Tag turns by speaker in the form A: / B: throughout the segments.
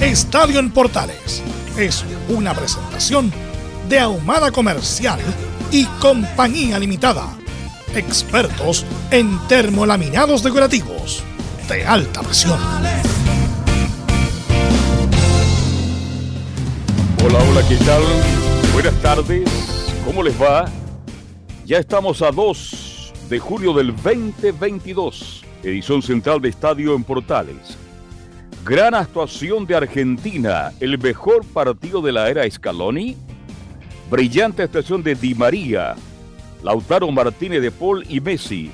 A: Estadio en Portales es una presentación de Ahumada Comercial y Compañía Limitada. Expertos en termolaminados decorativos de alta presión.
B: Hola, hola, ¿qué tal? Buenas tardes, ¿cómo les va? Ya estamos a 2 de julio del 2022, edición central de Estadio en Portales. Gran actuación de Argentina, el mejor partido de la era Scaloni. Brillante actuación de Di María, Lautaro Martínez de Paul y Messi.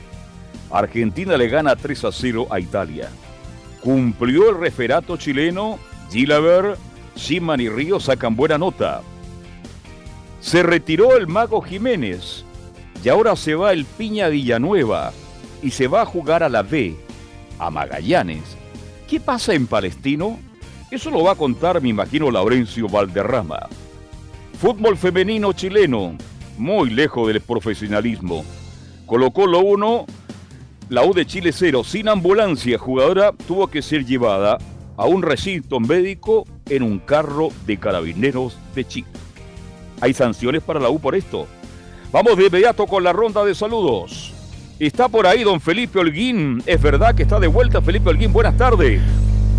B: Argentina le gana 3 a 0 a Italia. Cumplió el referato chileno, Gilaver, Siman y Río sacan buena nota. Se retiró el mago Jiménez y ahora se va el Piña Villanueva y se va a jugar a la B, a Magallanes ¿Qué pasa en Palestino? Eso lo va a contar, me imagino, Laurencio Valderrama. Fútbol femenino chileno, muy lejos del profesionalismo. Colocó lo uno, la U de Chile 0, sin ambulancia. Jugadora tuvo que ser llevada a un recinto médico en un carro de carabineros de Chile. ¿Hay sanciones para la U por esto? Vamos de inmediato con la ronda de saludos. Está por ahí don Felipe Holguín. Es verdad que está de vuelta Felipe Holguín. Buenas tardes.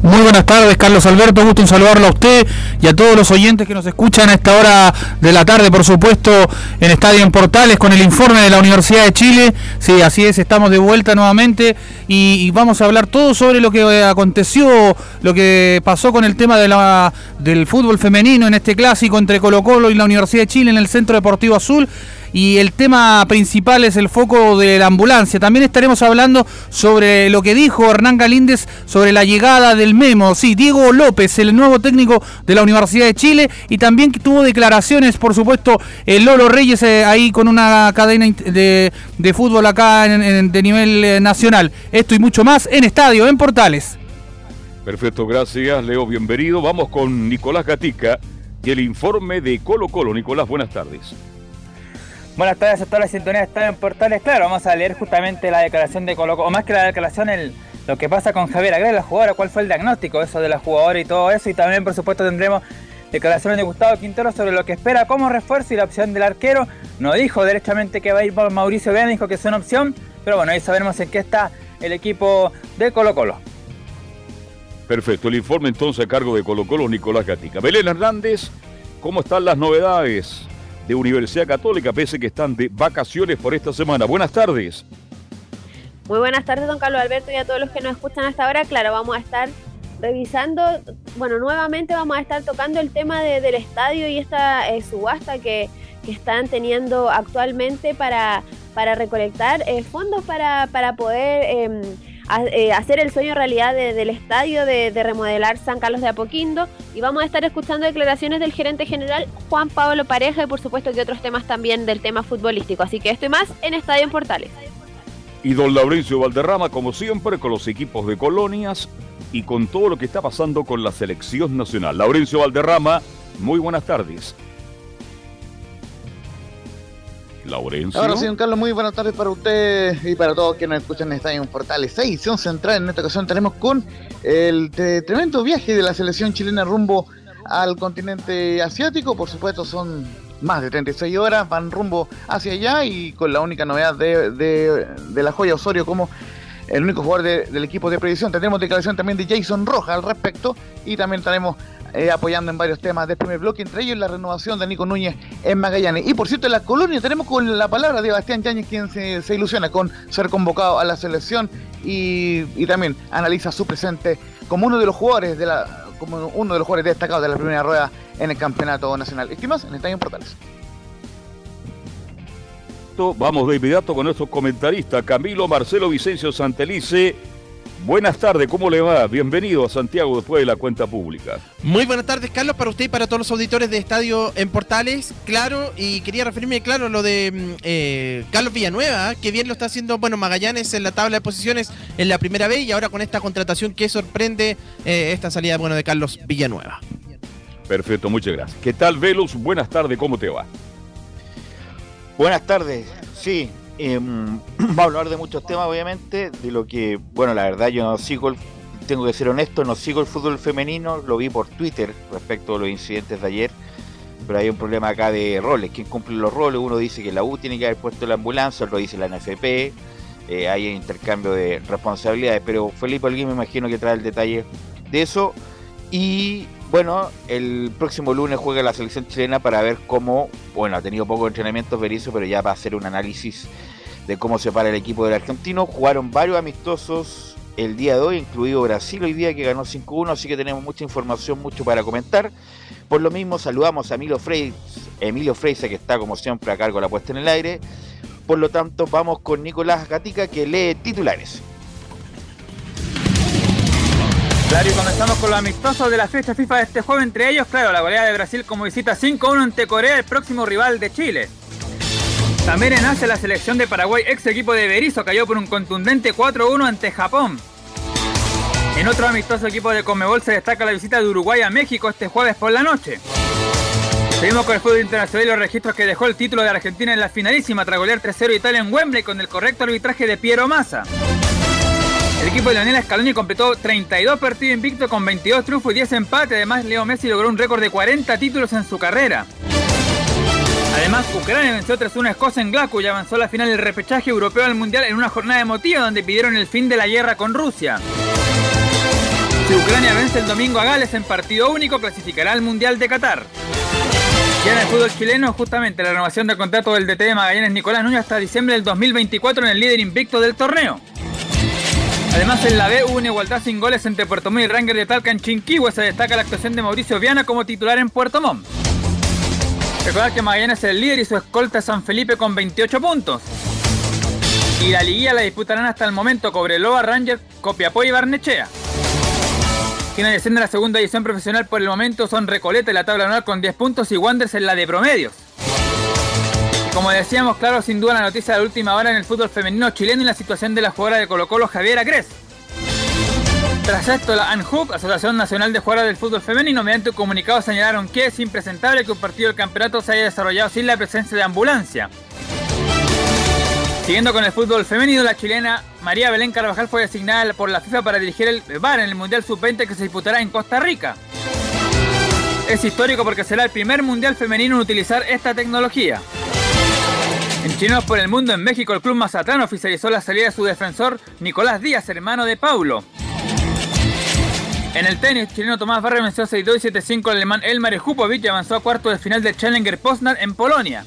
C: Muy buenas tardes, Carlos Alberto. Gusto en saludarlo a usted y a todos los oyentes que nos escuchan a esta hora de la tarde, por supuesto, en Estadio en Portales con el informe de la Universidad de Chile. Sí, así es, estamos de vuelta nuevamente y, vamos a hablar todo sobre lo que aconteció, lo que pasó con el tema de la, del fútbol femenino en este clásico entre Colo Colo y la Universidad de Chile en el Centro Deportivo Azul y el tema principal es el foco de la ambulancia. También estaremos hablando sobre lo que dijo Hernán Galíndez sobre la llegada del Memo. Sí, Diego López, el nuevo técnico de la Universidad de Chile y también tuvo declaraciones, por supuesto, el Lolo Reyes eh, ahí con una cadena de, fútbol acá de nivel eh, nacional. Esto y mucho más en Estadio, en Portales.
B: Perfecto, gracias Leo, bienvenido. Vamos con Nicolás Gatica y el informe de Colo Colo. Nicolás, buenas tardes.
D: Buenas tardes a toda la sintonía de Estadio en Portales. Claro, vamos a leer justamente la declaración de Colo o más que la declaración, lo que pasa con Javier Agreda, la jugadora, cuál fue el diagnóstico eso de la jugadora y todo eso. Y también, por supuesto, tendremos declaraciones de Gustavo Quintero sobre lo que espera como refuerzo y la opción del arquero. No dijo derechamente que va a ir por Mauricio Vena, dijo que es una opción. Pero bueno, ahí sabremos en qué está el equipo de Colo Colo.
B: Perfecto, el informe entonces a cargo de Colo Colo, Nicolás Gatica. Belén Hernández, ¿cómo están las novedades? De Universidad Católica, pese que están de vacaciones por esta semana. Buenas tardes.
E: Muy buenas tardes, don Carlos Alberto, y a todos los que nos escuchan hasta ahora. Claro, vamos a estar revisando, bueno, nuevamente vamos a estar tocando el tema del estadio y esta eh, subasta que, están teniendo actualmente para, para recolectar eh, fondos para, para poder eh, hacer el sueño realidad del estadio de, remodelar San Carlos de Apoquindo y vamos a estar escuchando declaraciones del gerente general Juan Pablo Pareja y por supuesto que otros temas también del tema futbolístico. Así que esto y más en Estadio en Portales.
B: Y don Laurencio Valderrama, como siempre, con los equipos de colonias y con todo lo que está pasando con la selección nacional. Laurencio Valderrama, muy buenas tardes. Laurencio.
F: Ahora don Carlos, muy buenas tardes para usted y para todos quienes nos escuchan en Estadio Portales. Esta edición central, en esta ocasión tenemos con el tremendo viaje de la selección chilena rumbo al continente asiático. Por supuesto, son más de 36 horas, van rumbo hacia allá y con la única novedad de, la joya Osorio como el único jugador del equipo de predicción. Tendremos declaración también de Jason Roja al respecto y también estaremos eh, apoyando en varios temas del primer bloque, entre ellos la renovación de Nico Núñez en Magallanes. Y por cierto, en la colonia tenemos con la palabra de Bastián Yáñez, quien se, ilusiona con ser convocado a la selección y, también analiza su presente como uno de los jugadores de la como uno de los jugadores destacados de la primera rueda en el campeonato nacional. Estimas en Estadio Portales.
B: Vamos de inmediato con nuestro comentarista Camilo Marcelo Vicencio Santelice Buenas tardes, ¿cómo le va? Bienvenido a Santiago después de la cuenta pública.
G: Muy buenas tardes, Carlos, para usted y para todos los auditores de Estadio en Portales. Claro, y quería referirme, claro, a lo de mm, eh, Carlos Villanueva, que bien lo está haciendo, bueno, Magallanes en la tabla de posiciones en la primera vez y ahora con esta contratación que sorprende eh, esta salida, bueno, de Carlos Villanueva.
B: Perfecto, muchas gracias. ¿Qué tal, Velus? Buenas tardes, ¿cómo te va?
H: Buenas tardes, sí, eh, va a hablar de muchos temas, obviamente, de lo que, bueno, la verdad yo no sigo, el, tengo que ser honesto, no sigo el fútbol femenino, lo vi por Twitter respecto a los incidentes de ayer, pero hay un problema acá de roles, quién cumple los roles, uno dice que la U tiene que haber puesto la ambulancia, otro dice la NFP, eh, hay intercambio de responsabilidades, pero Felipe Alguín me imagino que trae el detalle de eso, y bueno, el próximo lunes juega la selección chilena para ver cómo, bueno, ha tenido poco entrenamiento Berizzo, pero ya va a hacer un análisis de cómo se para el equipo del argentino. Jugaron varios amistosos el día de hoy, incluido Brasil hoy día que ganó 5-1, así que tenemos mucha información, mucho para comentar. Por lo mismo saludamos a Emilio Freire, Emilio Freise que está como siempre a cargo de la puesta en el aire. Por lo tanto, vamos con Nicolás Gatica que lee titulares.
D: Claro, y comenzamos con los amistosos de la fecha FIFA de este juego, entre ellos, claro, la goleada de Brasil como visita 5-1 ante Corea, el próximo rival de Chile. También en Asia, la selección de Paraguay, ex equipo de Berizzo, cayó por un contundente 4-1 ante Japón. En otro amistoso equipo de Comebol se destaca la visita de Uruguay a México este jueves por la noche. Seguimos con el fútbol internacional y los registros que dejó el título de Argentina en la finalísima tras golear 3-0 Italia en Wembley con el correcto arbitraje de Piero Massa. El equipo de Leonel Scaloni completó 32 partidos invictos con 22 triunfos y 10 empates. Además, Leo Messi logró un récord de 40 títulos en su carrera. Además, Ucrania venció 3-1 a Escocia en Glasgow y avanzó a la final del repechaje europeo al Mundial en una jornada emotiva donde pidieron el fin de la guerra con Rusia. Si Ucrania vence el domingo a Gales en partido único, clasificará al Mundial de Qatar. Ya en el fútbol chileno, justamente la renovación del contrato del DT de Magallanes Nicolás Núñez hasta diciembre del 2024 en el líder invicto del torneo. Además, en la B hubo una igualdad sin goles entre Puerto Montt y Ranger de Talca en Chinquihue. Se destaca la actuación de Mauricio Viana como titular en Puerto Montt. Recordar que Magallanes es el líder y su escolta es San Felipe con 28 puntos. Y la liguilla la disputarán hasta el momento Cobreloa, Ranger, Copiapó y Barnechea. Quienes descienden a la segunda edición profesional por el momento son Recoleta en la tabla anual con 10 puntos y Wanderers en la de promedios. Como decíamos, claro, sin duda la noticia de la última hora en el fútbol femenino chileno y la situación de la jugadora de Colo Colo, Javiera Cres. Tras esto, la ANJUF, Asociación Nacional de Jugadoras del Fútbol Femenino, mediante un comunicado señalaron que es impresentable que un partido del campeonato se haya desarrollado sin la presencia de ambulancia. Siguiendo con el fútbol femenino, la chilena María Belén Carvajal fue designada por la FIFA para dirigir el VAR en el Mundial Sub-20 que se disputará en Costa Rica. Es histórico porque será el primer Mundial femenino en utilizar esta tecnología. En Chinos por el Mundo en México, el club Mazatlán oficializó la salida de su defensor Nicolás Díaz, hermano de Paulo. En el tenis, chileno Tomás Barrio venció 6-2 y 7-5 al alemán Elmar Jupovic y avanzó a cuartos de final del Challenger Poznan en Polonia.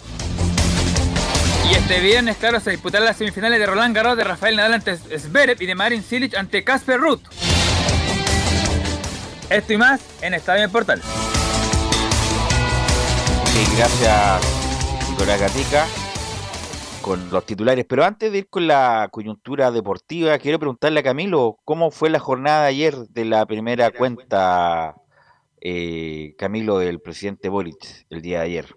D: Y este viernes, claro, se disputarán las semifinales de Roland Garros de Rafael Nadal ante Zverev y de Marin Cilic ante Casper Ruth. Esto y más en Estadio Portal.
H: Sí, gracias, Nicolás Gatica con los titulares. Pero antes de ir con la coyuntura deportiva, quiero preguntarle a Camilo, ¿cómo fue la jornada de ayer de la primera cuenta, eh, Camilo, del presidente Boric, el día de ayer?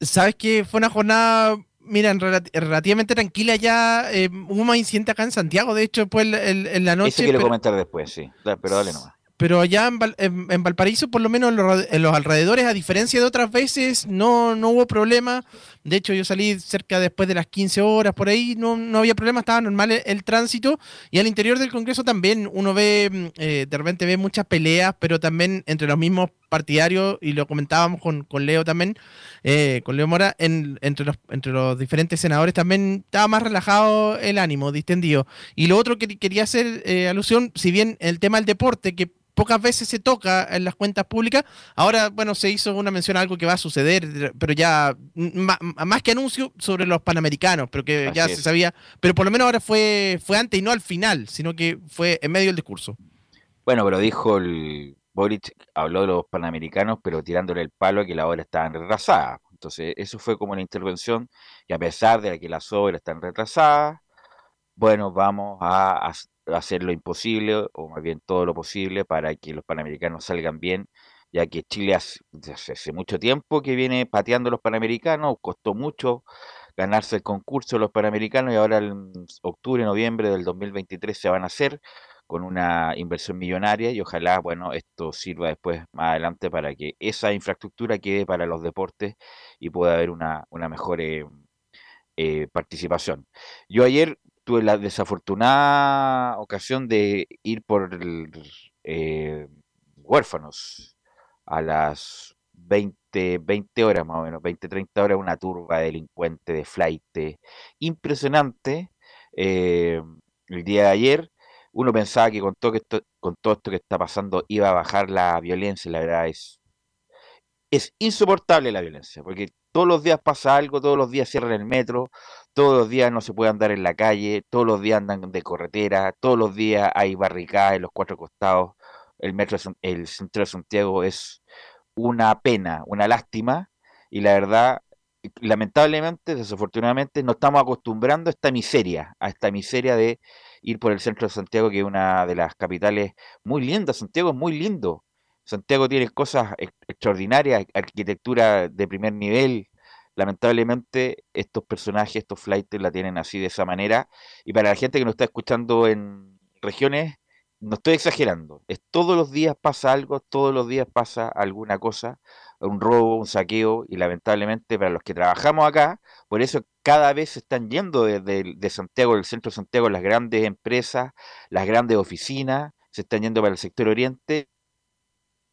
G: Sabes que fue una jornada, mira, relativamente tranquila ya. Eh, hubo más incidente acá en Santiago, de hecho, pues en, la noche. Eso
H: quiero comentar después, sí. Pero dale nomás
G: pero allá en, Valparaíso, por lo menos en los, alrededores, a diferencia de otras veces, no, no hubo problema. De hecho, yo salí cerca después de las 15 horas por ahí, no, no había problema, estaba normal el, tránsito. Y al interior del Congreso también uno ve, mm, eh, de repente ve muchas peleas, pero también entre los mismos partidarios, y lo comentábamos con, con Leo también, eh, con Leo Mora, en, entre, los, entre los diferentes senadores también estaba más relajado el ánimo, distendido. Y lo otro que quería hacer eh, alusión, si bien el tema del deporte, que pocas veces se toca en las cuentas públicas. Ahora, bueno, se hizo una mención a algo que va a suceder, pero ya más que anuncio sobre los panamericanos, pero que ya se sabía, pero por lo menos ahora fue, fue antes y no al final, sino que fue en medio del discurso.
H: Bueno, pero dijo el Boric, habló de los panamericanos, pero tirándole el palo a que la obra estaba retrasada. Entonces, eso fue como una intervención, y a pesar de que las obras están retrasadas, bueno, vamos a hacer lo imposible, o más bien todo lo posible, para que los panamericanos salgan bien, ya que Chile hace, hace mucho tiempo que viene pateando los panamericanos, costó mucho ganarse el concurso de los panamericanos y ahora en octubre, noviembre del 2023 se van a hacer con una inversión millonaria y ojalá, bueno, esto sirva después más adelante para que esa infraestructura quede para los deportes y pueda haber una, una mejor eh, eh, participación. Yo ayer tuve la desafortunada ocasión de ir por eh, huérfanos a las 20, 20 horas más o menos, 20, 30 horas, una turba de delincuentes de flight impresionante. Eh, el día de ayer uno pensaba que con todo, esto, con todo esto que está pasando iba a bajar la violencia, la verdad es, es insoportable la violencia, porque todos los días pasa algo, todos los días cierran el metro, todos los días no se puede andar en la calle, todos los días andan de carretera, todos los días hay barricadas en los cuatro costados. El metro, el centro de Santiago es una pena, una lástima, y la verdad, lamentablemente, desafortunadamente, no estamos acostumbrando a esta miseria, a esta miseria de ir por el centro de Santiago, que es una de las capitales muy lindas. Santiago es muy lindo. Santiago tiene cosas extraordinarias, arquitectura de primer nivel, lamentablemente estos personajes, estos flights la tienen así de esa manera. Y para la gente que nos está escuchando en regiones, no estoy exagerando. Es todos los días pasa algo, todos los días pasa alguna cosa, un robo, un saqueo, y lamentablemente para los que trabajamos acá, por eso cada vez se están yendo desde de Santiago, del centro de Santiago, las grandes empresas, las grandes oficinas, se están yendo para el sector oriente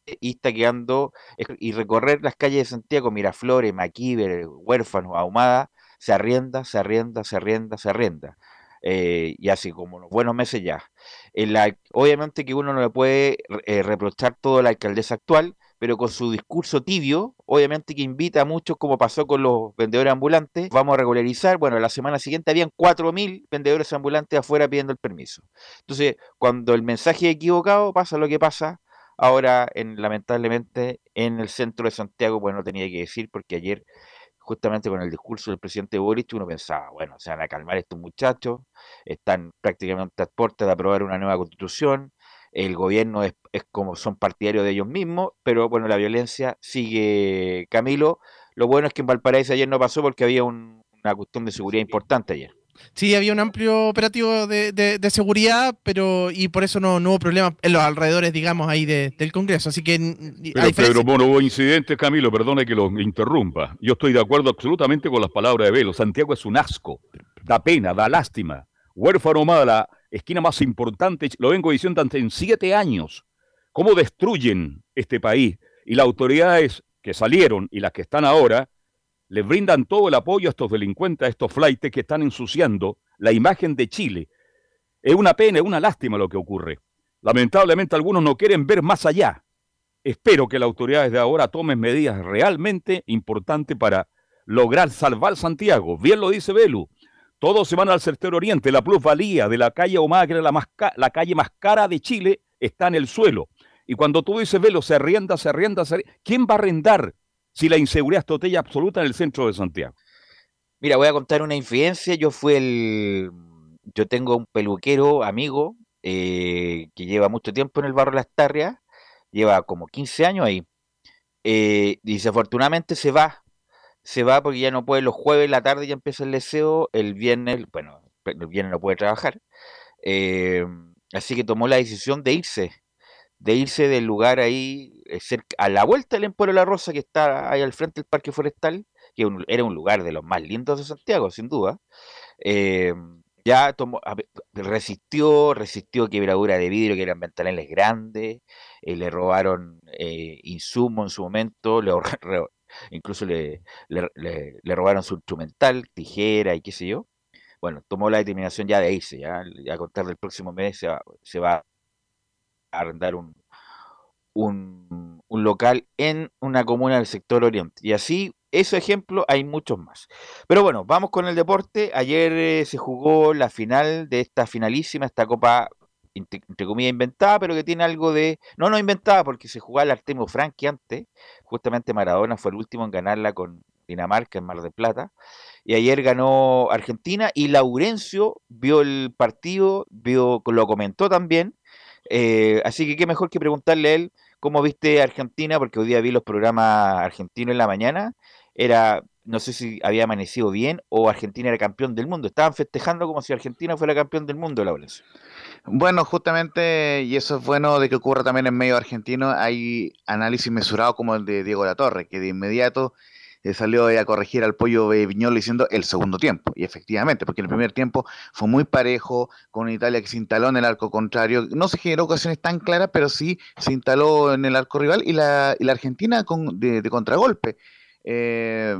H: y está quedando y recorrer las calles de Santiago, Miraflores, Maquíver, Huérfanos, Ahumada, se arrienda, se arrienda, se arrienda, se arrienda. Eh, y así como los buenos meses ya. obviamente que uno no le puede eh, reprochar todo a la alcaldesa actual, pero con su discurso tibio, obviamente que invita a muchos, como pasó con los vendedores ambulantes, vamos a regularizar, bueno, la semana siguiente habían 4.000 vendedores ambulantes afuera pidiendo el permiso. Entonces, cuando el mensaje es equivocado, pasa lo que pasa, Ahora, en, lamentablemente, en el centro de Santiago, pues no tenía que decir, porque ayer, justamente con el discurso del presidente Boric, uno pensaba, bueno, se van a calmar estos muchachos, están prácticamente a puertas de aprobar una nueva constitución, el gobierno es, es, como son partidarios de ellos mismos, pero bueno, la violencia sigue Camilo. Lo bueno es que en Valparaíso ayer no pasó porque había una cuestión de seguridad importante ayer.
G: Sí, había un amplio operativo de, seguridad, pero y por eso no, hubo problema en los alrededores, digamos, ahí del Congreso. Así que.
B: Pero, Pedro, bueno, hubo incidentes, Camilo, perdone que lo interrumpa. Yo estoy de acuerdo absolutamente con las palabras de Velo. Santiago es un asco, da pena, da lástima. Huérfano mala, esquina más importante, lo vengo diciendo antes en siete años. ¿Cómo destruyen este país? Y las autoridades que salieron y las que están ahora le brindan todo el apoyo a estos delincuentes, a estos flightes que están ensuciando la imagen de Chile. Es una pena, es una lástima lo que ocurre. Lamentablemente algunos no quieren ver más allá. Espero que las autoridades de ahora tomen medidas realmente importantes para lograr salvar Santiago. Bien lo dice Belu. Todos se van al sector oriente. La plusvalía de la calle era la, la calle más cara de Chile, está en el suelo. Y cuando tú dices, Velo, se arrienda, se arrienda, se. ¿Quién va a arrendar si la inseguridad es total absoluta en el centro de Santiago?
H: Mira, voy a contar una infidencia. Yo fui el. Yo tengo un peluquero amigo eh, que lleva mucho tiempo en el barrio Las Tarrias, lleva como 15 años ahí. Eh, y desafortunadamente se va. Se va porque ya no puede los jueves en la tarde, ya empieza el deseo. El viernes, bueno, el viernes no puede trabajar. Eh, así que tomó la decisión de irse de irse del lugar ahí, eh, a la vuelta del Emporio La Rosa, que está ahí al frente del Parque Forestal, que era un lugar de los más lindos de Santiago, sin duda. Eh, ya tomó, resistió, resistió quebradura de vidrio, que eran ventanales grandes, y le robaron eh, insumo en su momento, le, incluso le, le, robaron su instrumental, tijera y qué sé yo. Bueno, tomó la determinación ya de irse, ya, a contar del próximo mes se va, se va arrendar un, un, local en una comuna del sector oriente. Y así, ese ejemplo, hay muchos más. Pero bueno, vamos con el deporte. Ayer eh, se jugó la final de esta finalísima, esta Copa entre, comillas inventada, pero que tiene algo de... No, no inventada, porque se jugaba el Artemio Franchi antes, justamente Maradona fue el último en ganarla con Dinamarca en Mar del Plata, y ayer ganó Argentina y Laurencio vio el partido, vio, lo comentó también, eh, así que qué mejor que preguntarle a él cómo viste Argentina, porque hoy día vi los programas argentinos en la mañana, era no sé si había amanecido bien o Argentina era campeón del mundo. Estaban festejando como si Argentina fuera campeón del mundo, Laurencio.
F: Bueno, justamente, y eso es bueno de que ocurra también en medio argentino, hay análisis mesurado como el de Diego La Torre, que de inmediato eh, salió a corregir al pollo Viñolo diciendo el segundo tiempo. Y efectivamente, porque el primer tiempo fue muy parejo, con Italia que se instaló en el arco contrario. No se generó ocasiones tan claras, pero sí se instaló en el arco rival y la, y la Argentina con, de contragolpe eh,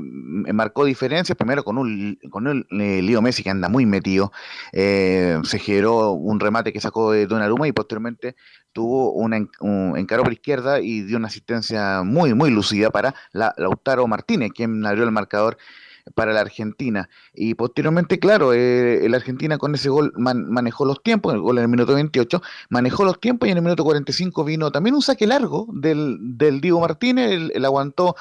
F: marcó diferencias, primero con un, con un eh, Leo Messi que anda muy metido, eh, se generó un remate que sacó de Donnarumma y posteriormente tuvo una, un encaro por izquierda y dio una asistencia muy, muy lucida para la, Lautaro Martínez, quien abrió el marcador para la Argentina. Y posteriormente, claro, eh, la Argentina con ese gol manejó los tiempos, el gol en el minuto 28, manejó los tiempos y en el minuto 45 vino también un saque largo del, del Diego Martínez, él aguantó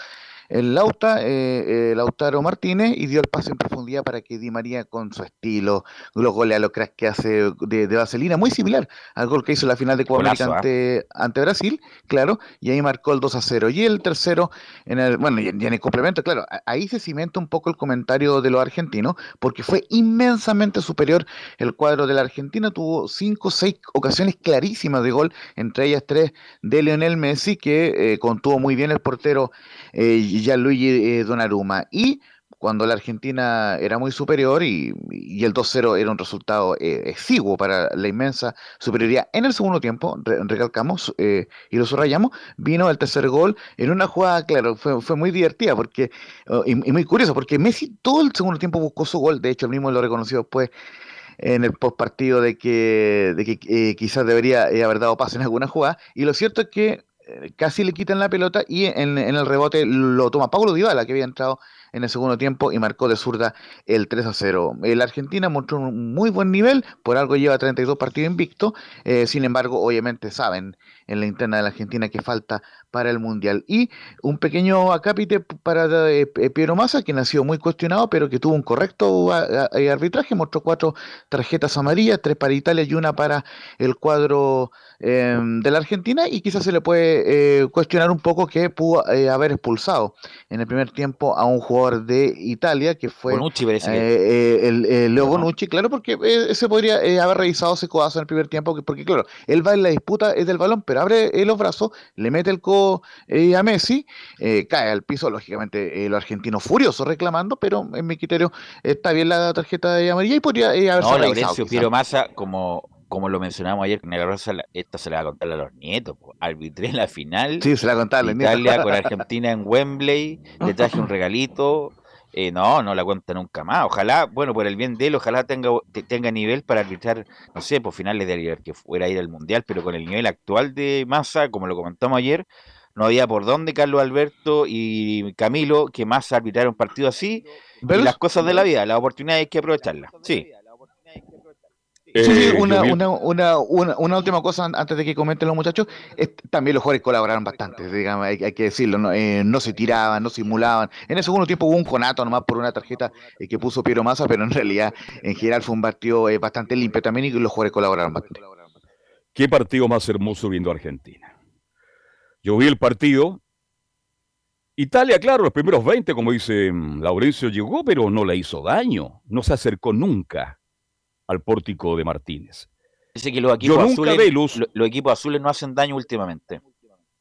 F: el Lauta, eh, eh, Lautaro Martínez, y dio el pase en profundidad para que Di María, con su estilo, los goles a los cracks que hace de, Vaselina, muy similar al gol que hizo en la final de Copa ante, ante, Brasil, claro, y ahí marcó el 2 a 0. Y el tercero, en el, bueno, y en el complemento, claro, ahí se cimenta un poco el comentario de los argentinos, porque fue inmensamente superior el cuadro de la Argentina, tuvo cinco o seis ocasiones clarísimas de gol, entre ellas tres de Lionel Messi, que eh, contuvo muy bien el portero eh, Gianluigi eh, Donnarumma. Y cuando la Argentina era muy superior y, el 2-0 era un resultado eh, exiguo para la inmensa superioridad en el segundo tiempo, recalcamos eh, y lo subrayamos, vino el tercer gol en una jugada, claro, fue, fue muy divertida porque oh, y, muy curioso, porque Messi todo el segundo tiempo buscó su gol, de hecho el mismo lo reconoció después en el post partido de que, de que quizás debería haber dado paso en alguna jugada, y lo cierto es que casi le quitan la pelota y en, el rebote lo toma Pablo Dybala, que había entrado en el segundo tiempo y marcó de zurda el 3 a 0. La Argentina mostró un muy buen nivel, por algo lleva 32 partidos invicto, eh, sin embargo, obviamente saben en la interna de la Argentina que falta para el Mundial. Y un pequeño acápite para eh, Piero Massa, que nació muy cuestionado, pero que tuvo un correcto arbitraje, mostró cuatro tarjetas amarillas, tres para Italia y una para el cuadro em, de la Argentina, y quizás se le puede eh, cuestionar un poco que pudo eh, haber expulsado en el primer tiempo a un jugador de Italia, que fue el, Leo Bonucci, claro, porque se podría haber revisado ese codazo en el primer tiempo, porque claro, él va en la disputa es del balón, pero abre los brazos, le mete el codo eh, a Messi, eh, cae al piso, lógicamente eh, los argentinos furiosos reclamando, pero en mi criterio está bien la tarjeta de amarilla y podría haber
H: No, Laurencio Piero Massa, como, como lo mencionamos ayer con el Rosa, esta se la va a contar a los nietos. Arbitré la final.
F: Sí, se la a
H: Italia con Argentina en Wembley, le traje un regalito, eh, no, no la cuenta nunca más. Ojalá, bueno, por el bien de él, ojalá tenga, tenga nivel para arbitrar, no sé, por finales de ayer que fuera a ir al Mundial, pero con el nivel actual de Massa, como lo comentamos ayer, no había por dónde Carlos Alberto y Camilo que más arbitrar un partido así. Y las cosas de la vida, las oportunidades hay que aprovecharlas. Sí.
F: Sí, sí, eh, una, una, una, una, última cosa antes de que comenten los muchachos. también los jugadores colaboraron bastante, digamos, hay, que decirlo. No, eh, no, se tiraban, no simulaban. En el segundo tiempo hubo un conato nomás por una tarjeta eh, que puso Piero Massa, pero en realidad, en general, fue un partido bastante limpio también y los jugadores colaboraron bastante.
B: ¿Qué partido más hermoso viendo Argentina? Yo vi el partido. Italia, claro, los primeros 20, como dice mm, Laurencio, llegó, pero no le hizo daño. No se acercó nunca al pórtico de Martínez.
H: Dice que los equipos, azules, los equipos azules no hacen daño últimamente.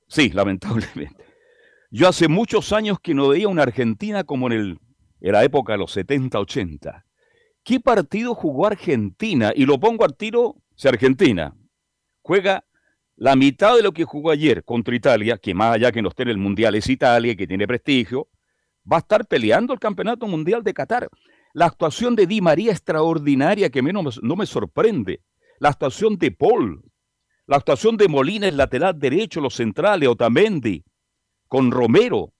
B: Sí, lamentablemente. Yo hace muchos años que no veía una Argentina como en, el, en la época de los 70, 80. ¿Qué partido jugó Argentina? Y lo pongo al tiro, si Argentina juega la mitad de lo que jugó ayer contra Italia, que más allá que no esté en el Mundial es Italia, que tiene prestigio, va a estar peleando el Campeonato Mundial de Qatar. La actuación de Di María extraordinaria que menos no me sorprende. La actuación de Paul, la actuación de Molina en lateral derecho, los centrales, Otamendi, con Romero.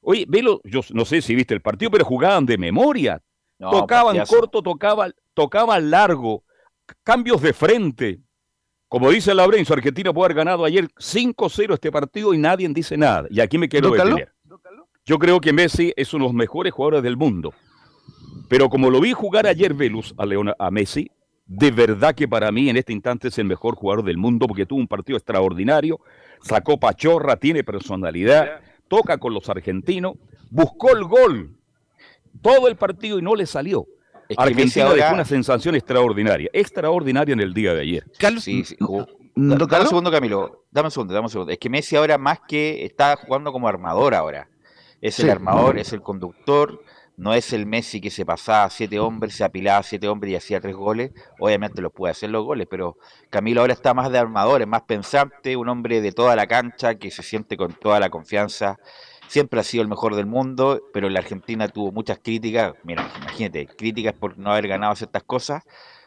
B: Oye, velo, yo no sé si viste el partido, pero jugaban de memoria. tocaban corto, tocaban, tocaban largo, cambios de frente. Como dice Laurencio, Argentina puede haber ganado ayer 5-0 este partido y nadie dice nada. Y aquí me quiero detener. Yo creo que Messi es uno de los mejores jugadores del mundo. Pero como lo vi jugar ayer Velus a, a Messi, de verdad que para mí en este instante es el mejor jugador del mundo porque tuvo un partido extraordinario, sacó pachorra, tiene personalidad, toca con los argentinos, buscó el gol todo el partido y no le salió. Argentina dejó una sensación extraordinaria, extraordinaria en el día de ayer.
H: Carlos, sí, sí. dame un segundo, Camilo. Dame un segundo, dame un segundo. Es que Messi ahora más que está jugando como armador ahora. Es el armador, es el conductor, no es el Messi que se pasaba a siete hombres, se apilaba a siete hombres y hacía tres goles. Obviamente los puede hacer los goles, pero Camilo ahora está más de armador, es más pensante, un hombre de toda la cancha que se siente con toda la confianza. Siempre ha sido el mejor del mundo, pero la Argentina tuvo muchas críticas. Mira, imagínate, críticas por no haber ganado ciertas cosas,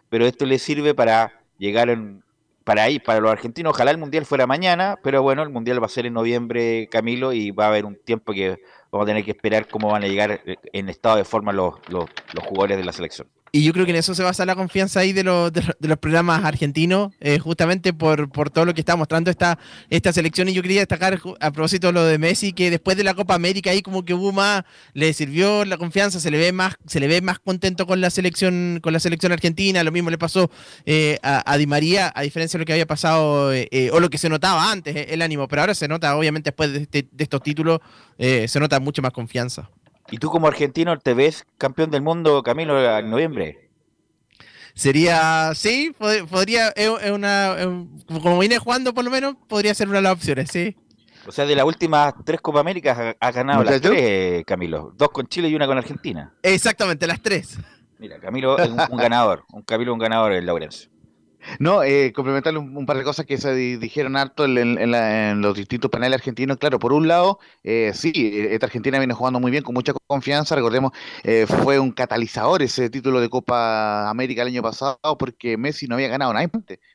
H: pero esto le sirve para llegar en, para ahí, para los argentinos, ojalá el mundial fuera mañana, pero bueno, el mundial va a ser en noviembre, Camilo, y va a haber un tiempo que vamos a tener que esperar cómo van a llegar en estado de forma los, los, los jugadores de la selección.
G: Y yo creo que en eso se basa la confianza ahí de los, de, los programas argentinos, eh, justamente por, por, todo lo que está mostrando esta, esta selección. Y yo quería destacar a propósito lo de Messi, que después de la Copa América ahí como que hubo más, le sirvió la confianza, se le ve más, se le ve más contento con la selección, con la selección argentina. Lo mismo le pasó eh, a, Di María, a diferencia de lo que había pasado, eh, o lo que se notaba antes, el ánimo. Pero ahora se nota, obviamente, después de, este, de estos títulos, se nota mucho más confianza.
H: ¿Y tú como argentino te ves campeón del mundo, Camilo, en noviembre?
G: Sería, sí, podría, es una, como vine jugando por lo menos, podría ser una de las opciones, sí.
H: O sea, de las últimas tres Copa Américas ha, ganado las tres, Camilo. Dos con Chile y una con Argentina.
G: Exactamente, las tres.
H: Mira, Camilo es un, ganador, un Camilo un ganador, el Laurencio.
F: No, eh, complementarle un, par de cosas que se dijeron harto en, los distintos paneles argentinos. Claro, por un lado, eh, sí, esta Argentina viene jugando muy bien, con mucha confianza. Recordemos, eh, fue un catalizador ese título de Copa América el año pasado porque Messi no había ganado nada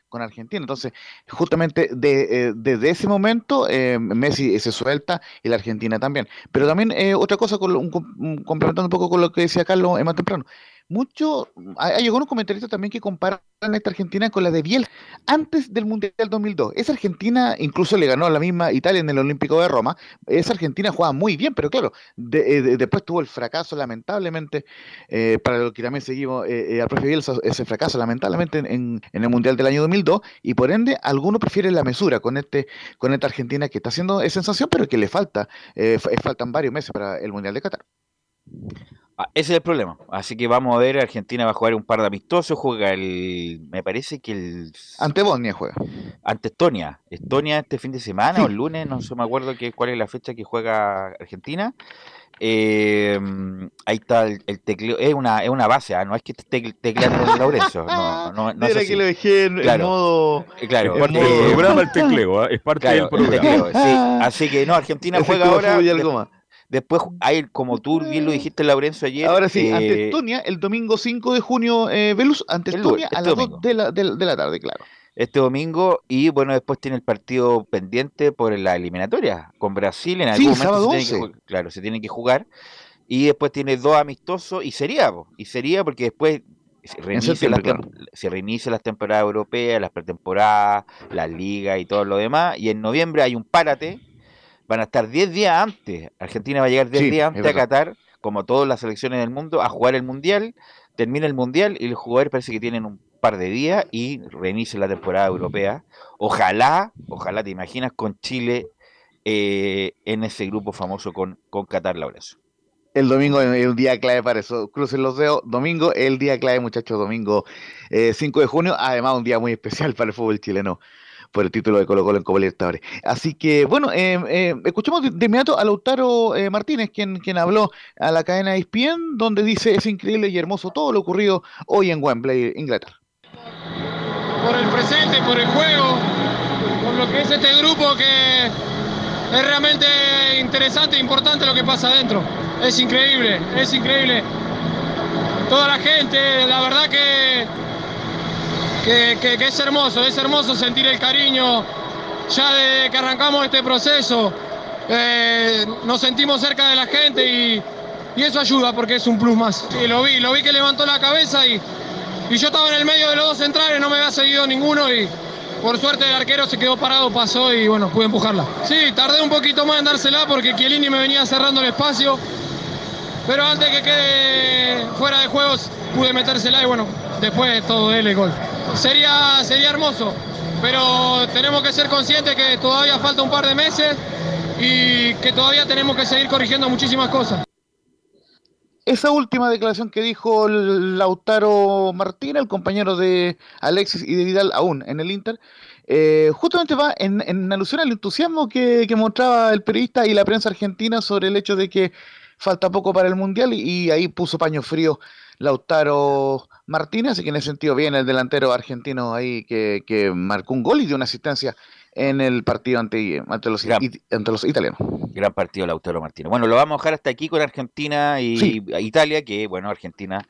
F: con Argentina. Entonces, justamente de, desde ese momento, Messi se suelta y la Argentina también. Pero también otra cosa, con, complementando un poco con lo que decía Carlos más temprano mucho, hay, algunos comentaristas también que comparan esta Argentina con la de Biel antes del Mundial 2002. Esa Argentina incluso le ganó a la misma Italia en el Olímpico de Roma. Esa Argentina jugaba muy bien, pero claro, eh, después tuvo el fracaso lamentablemente, eh, para lo que también seguimos eh, al profe ese fracaso lamentablemente en, el Mundial del año 2002 y por ende algunos prefieren la mesura con este con esta Argentina que está haciendo sensación, pero que le falta, faltan varios meses para el Mundial de Qatar.
H: Ah, ese es el problema. Así que vamos a ver, Argentina va a jugar un par de amistosos, juega el, me parece que el...
F: Ante Bosnia juega.
H: Ante Estonia. Estonia este fin de semana o el lunes, no sé, me acuerdo que, cuál es la fecha que juega Argentina. Eh, ahí está el, tecleo, es una, es una base, ¿ah? no es que esté tecleando Laurencio. No, no, no
F: Mira que lo dejé en, modo.
H: Eh, claro,
B: es parte del programa el tecleo, ¿ah? es parte del programa.
H: sí. Así que no, Argentina juega ahora. Después hay, como tú bien lo dijiste, Laurencio, ayer.
F: Ahora sí, ante eh, Estonia, el domingo 5 de junio, eh, Velus, ante Estonia a este las 2 de la, de, la, tarde, claro.
H: Este domingo, y bueno, después tiene el partido pendiente por la eliminatoria con Brasil. En algún momento se tiene que, claro, se tiene que jugar. Y después tiene dos amistosos, y sería, y sería porque después se reinicia, las, se reinicia las temporadas europeas, las pretemporadas, las ligas y todo lo demás. Y en noviembre hay un párate van a estar 10 días antes. Argentina va a llegar 10 días antes a Qatar, como todas las selecciones del mundo, a jugar el Mundial. Termina el Mundial y los jugadores parece que tienen un par de días y reinicia la temporada europea. Ojalá, ojalá te imaginas con Chile eh, en ese grupo famoso con, con Qatar, Laurencio.
F: El domingo es un día clave para eso. Crucen los dedos. Domingo es el día clave, muchachos. Domingo 5 eh, de junio. Además, un día muy especial para el fútbol chileno por el título de Colo Colo en Copa Libertadores. Así que, bueno, eh, eh, escuchemos de, inmediato a Lautaro eh, Martínez, quien, quien habló a la cadena ESPN, donde dice es increíble y hermoso todo lo ocurrido hoy en Wembley, Inglaterra.
I: Por el presente, por el juego, por lo que es este grupo que es realmente interesante e importante lo que pasa adentro. Es increíble, es increíble. Toda la gente, la verdad que, que, es hermoso, es hermoso sentir el cariño ya desde que arrancamos este proceso. Eh, nos sentimos cerca de la gente y, eso ayuda porque es un plus más. Y lo vi, lo vi que levantó la cabeza y, y yo estaba en el medio de los dos centrales, no me había seguido ninguno y por suerte el arquero se quedó parado, pasó y bueno, pude empujarla. Sí, tardé un poquito más en dársela porque Chiellini me venía cerrando el espacio. Pero antes que quede fuera de juegos pude metérsela y bueno, después todo él el gol. Sería, sería hermoso, pero tenemos que ser conscientes que todavía falta un par de meses y que todavía tenemos que seguir corrigiendo muchísimas cosas.
F: Esa última declaración que dijo Lautaro Martín, el compañero de Alexis y de Vidal aún en el Inter, eh, justamente va en, alusión al entusiasmo que, mostraba el periodista y la prensa argentina sobre el hecho de que falta poco para el Mundial y, ahí puso paño frío Lautaro Martínez, así que en ese sentido viene el delantero argentino ahí que, que marcó un gol y dio una asistencia en el partido ante, los, los italianos.
H: Gran partido Lautaro Martínez. Bueno, lo vamos a dejar hasta aquí con Argentina y Italia, que bueno, Argentina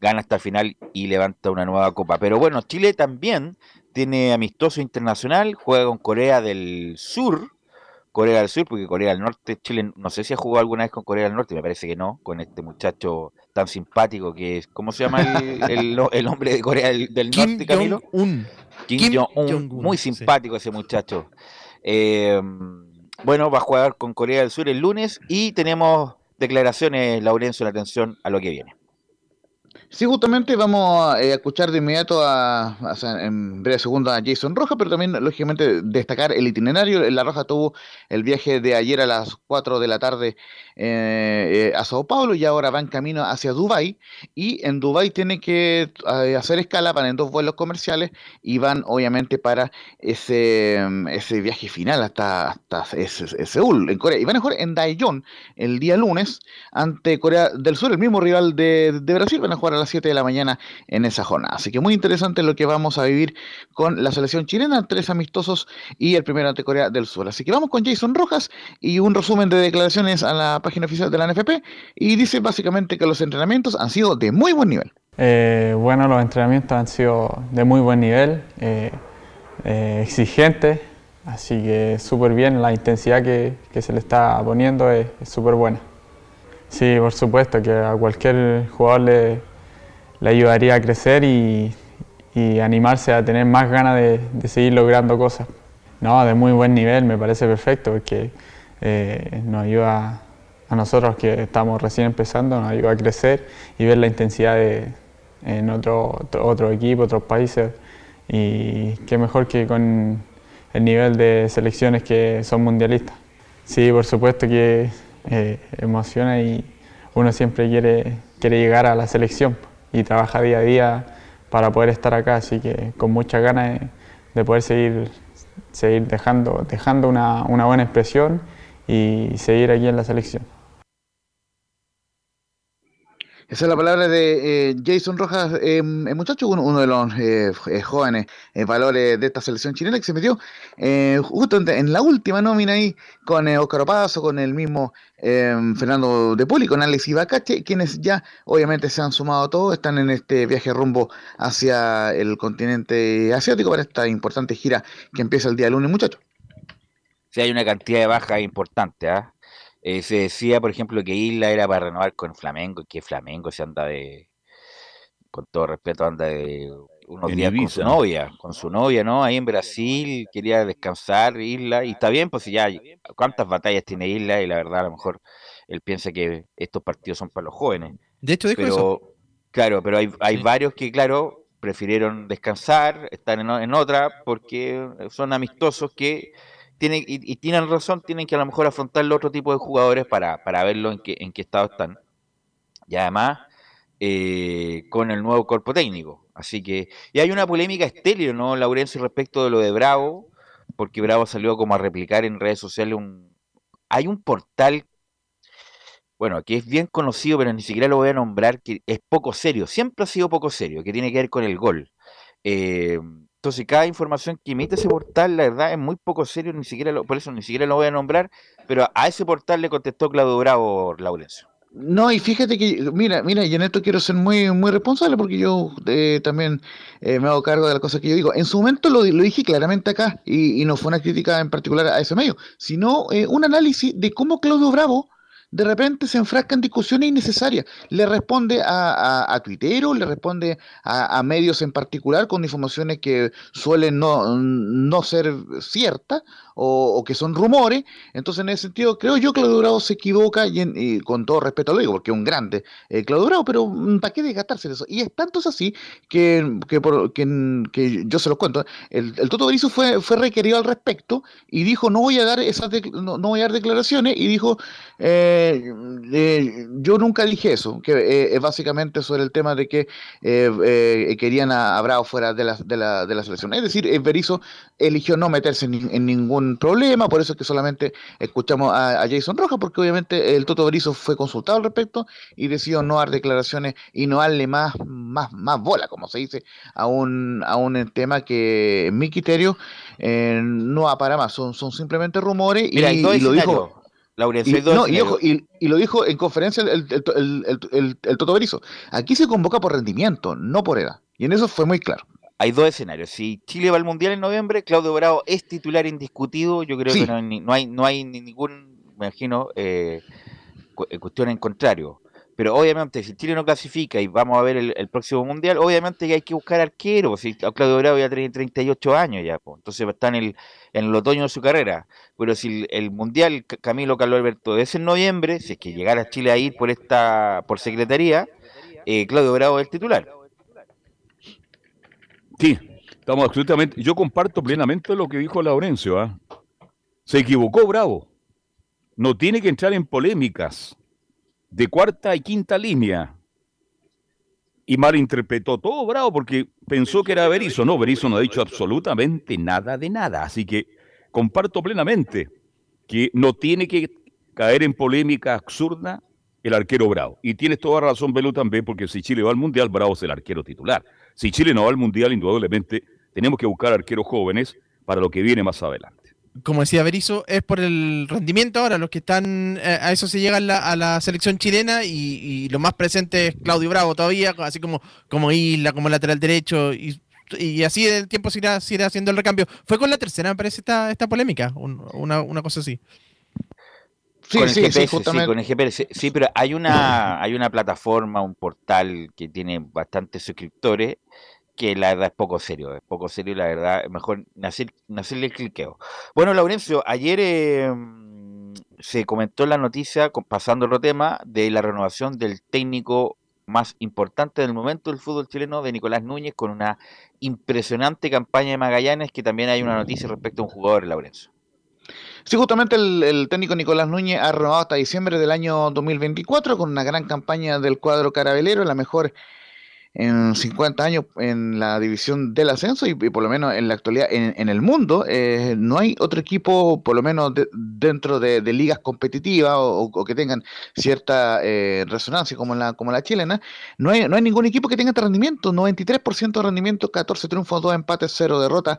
H: gana hasta el final y levanta una nueva copa. Pero bueno, Chile también tiene amistoso internacional, juega con Corea del Sur, Corea del Sur, porque Corea del Norte, Chile, no sé si ha jugado alguna vez con Corea del Norte, me parece que no, con este muchacho tan simpático que es, ¿cómo se llama el, el, hombre de Corea del, Norte, Camilo?
G: Un.
H: Kim, Jong-un, muy simpático ese muchacho. Eh, bueno, va a jugar con Corea del Sur el lunes y tenemos declaraciones, Laurencio, en atención a lo que viene.
F: Sí, justamente vamos eh, a escuchar de inmediato a, en breve segundo a Jason Roja, pero también, lógicamente, destacar el itinerario. La Roja tuvo el viaje de ayer a las 4 de la tarde eh, a Sao Paulo y ahora va en camino hacia Dubai y en Dubai tiene que eh, hacer escala, van en dos vuelos comerciales y van obviamente para ese, ese viaje final hasta, hasta Seúl, en Corea. Y van a jugar en Daejeon el día lunes ante Corea del Sur, el mismo rival de, de Brasil, van a jugar a las 7 de la mañana en esa jornada. Así que muy interesante lo que vamos a vivir con la selección chilena, tres amistosos y el primero ante Corea del Sur. Así que vamos con Jason Rojas y un resumen de declaraciones a la página oficial de la NFP y dice básicamente que los entrenamientos han sido de muy buen nivel.
J: Eh, bueno, los entrenamientos han sido de muy buen nivel, eh, eh, exigentes, así que súper bien, la intensidad que, se le está poniendo es súper buena. Sí, por supuesto que a cualquier jugador le, le ayudaría a crecer y, animarse a tener más ganas de, seguir logrando cosas. No, de muy buen nivel, me parece perfecto, porque nos ayuda a nosotros que estamos recién empezando, nos ayuda a crecer y ver la intensidad de, en otro, otro equipo, otros países. Y qué mejor que con el nivel de selecciones que son mundialistas. Sí, por supuesto que eh, emociona y uno siempre quiere, quiere llegar a la selección y trabaja día a día para poder estar acá, así que con muchas ganas de, poder seguir, seguir dejando, dejando una, una buena expresión y seguir aquí en la selección.
F: Esa es la palabra de eh, Jason Rojas, eh, muchacho, uno, de los eh, eh, jóvenes valores de esta selección chilena que se metió justamente en la última nómina ahí con Oscar Opazo, con el mismo Fernando De Poli, con Alex Ibacache, quienes ya obviamente se han sumado todos, están en este viaje rumbo hacia el continente asiático para esta importante gira que empieza el día lunes, muchachos.
H: Sí, hay una cantidad de bajas importante, ¿ah? Eh, se decía, por ejemplo, que Isla era para renovar con Flamengo, y que Flamengo se anda de, con todo respeto, anda de unos días con su novia, con su novia, ¿no? Ahí en Brasil, quería descansar Isla, y está bien, pues ya, ¿cuántas batallas tiene Isla? Y la verdad, a lo mejor él piensa que estos partidos son para los jóvenes.
G: De hecho, dijo
H: pero, Claro, pero hay, hay varios que, claro, prefirieron descansar, estar en, en otra, porque son amistosos que y, tienen razón, tienen que a lo mejor afrontar otro tipo de jugadores para, para verlo en qué, en qué estado están. Y además, eh, con el nuevo cuerpo técnico. Así que, y hay una polémica estéril, ¿no, Laurencio, respecto de lo de Bravo? Porque Bravo salió como a replicar en redes sociales un... Hay un portal, bueno, que es bien conocido, pero ni siquiera lo voy a nombrar, que es poco serio, siempre ha sido poco serio, que tiene que ver con el gol. Eh, Entonces, cada información que emite ese portal, la verdad, es muy poco serio, ni siquiera lo, por eso ni siquiera lo voy a nombrar, pero a ese portal le contestó Claudio Bravo, Laurencio.
F: No, y fíjate que, mira, mira, y en esto quiero ser muy, muy responsable porque yo eh, también eh, me hago cargo de las cosas que yo digo. En su momento lo, lo dije claramente acá, y, no fue una crítica en particular a ese medio, sino eh, un análisis de cómo Claudio Bravo de repente se enfrasca en discusiones innecesarias. Le responde a, a, Twitter, le responde a, medios en particular con informaciones que suelen no, no ser ciertas o, que son rumores. Entonces, en ese sentido, creo yo que Claudio Bravo se equivoca y, con todo respeto lo digo, porque es un grande eh, Claudio Bravo, pero mm, ¿para qué desgastarse de eso? Y es tanto es así que, que, por, que, yo se los cuento. El, el Toto Berizzo fue, fue requerido al respecto y dijo: No voy a dar esas no, voy a dar declaraciones. Y dijo: eh, eh, Yo nunca dije eso, que es básicamente sobre el tema de que querían a, Bravo fuera de la, de, la, de la selección. Es decir, Berizzo eligió no meterse en ningún problema, por eso es que solamente escuchamos a, Jason Rojas, porque obviamente el Toto Berizzo fue consultado al respecto y decidió no dar declaraciones y no darle más, más, más bola, como se dice, a un, a un tema que en mi criterio eh, no va para más, son, son simplemente rumores y, lo dijo... y, lo dijo en conferencia el, el, el Toto Berizzo. Aquí se convoca por rendimiento, no por edad. Y en eso fue muy claro
H: hay dos escenarios. Si Chile va al Mundial en noviembre, Claudio Bravo es titular indiscutido. Yo creo que no, hay, no hay ningún, me imagino, eh, eh, cuestión en contrario. Pero obviamente, si Chile no clasifica y vamos a ver el, próximo Mundial, obviamente que hay que buscar arquero. Si Claudio Bravo ya tiene 38 años ya, pues, entonces está en el, en el otoño de su carrera. Pero si el, Mundial Camilo Carlos Alberto es en noviembre, si es que llegara a Chile a ir por esta por secretaría, eh, Claudio Bravo es el titular.
B: Sí, estamos absolutamente. Yo comparto plenamente lo que dijo Laurencio. ¿ah? Se equivocó, bravo. No tiene que entrar en polémicas de cuarta y quinta línea. Y malinterpretó todo, bravo, porque pensó que era Berizzo. No, Berizzo no ha dicho absolutamente nada de nada. Así que comparto plenamente que no tiene que caer en polémica absurda el arquero Bravo. Y tienes toda razón, Belu, también, porque si Chile va al Mundial, Bravo es el arquero titular. Si Chile no va al Mundial, indudablemente tenemos que buscar arqueros jóvenes para lo que viene más adelante.
G: Como decía Berizzo, es por el rendimiento ahora, los que están, eh, a eso se llega a la selección chilena y, lo más presente es Claudio Bravo todavía, así como, como Isla, como lateral derecho y, así el tiempo se irá, haciendo el recambio. Fue con la tercera, me parece, esta, esta polémica, una, una cosa así.
H: Sí, sí, sí, justamente. sí, pero hay una, hay una plataforma, un portal que tiene bastantes suscriptores que la verdad es poco serio, es poco serio la verdad, mejor nacer, nacerle el cliqueo. Bueno, Laurencio, ayer em, se comentó la noticia, pasando otro tema, de la renovación del técnico más importante del momento del fútbol chileno, de Nicolás Núñez, con una impresionante campaña de Magallanes, que también hay una noticia respecto a un jugador, Laurencio.
F: Sí, justamente el, técnico Nicolás Núñez ha renovado hasta diciembre del año 2024 con una gran campaña del cuadro carabelero, la mejor en 50 años en la división del ascenso y, por lo menos en la actualidad en, el mundo. Eh, no hay otro equipo por lo menos dentro de, ligas competitivas o, que tengan cierta eh, resonancia como la como la chilena no hay, no hay ningún equipo que tenga este rendimiento 93% de rendimiento 14 triunfos 2 empates 0 derrotas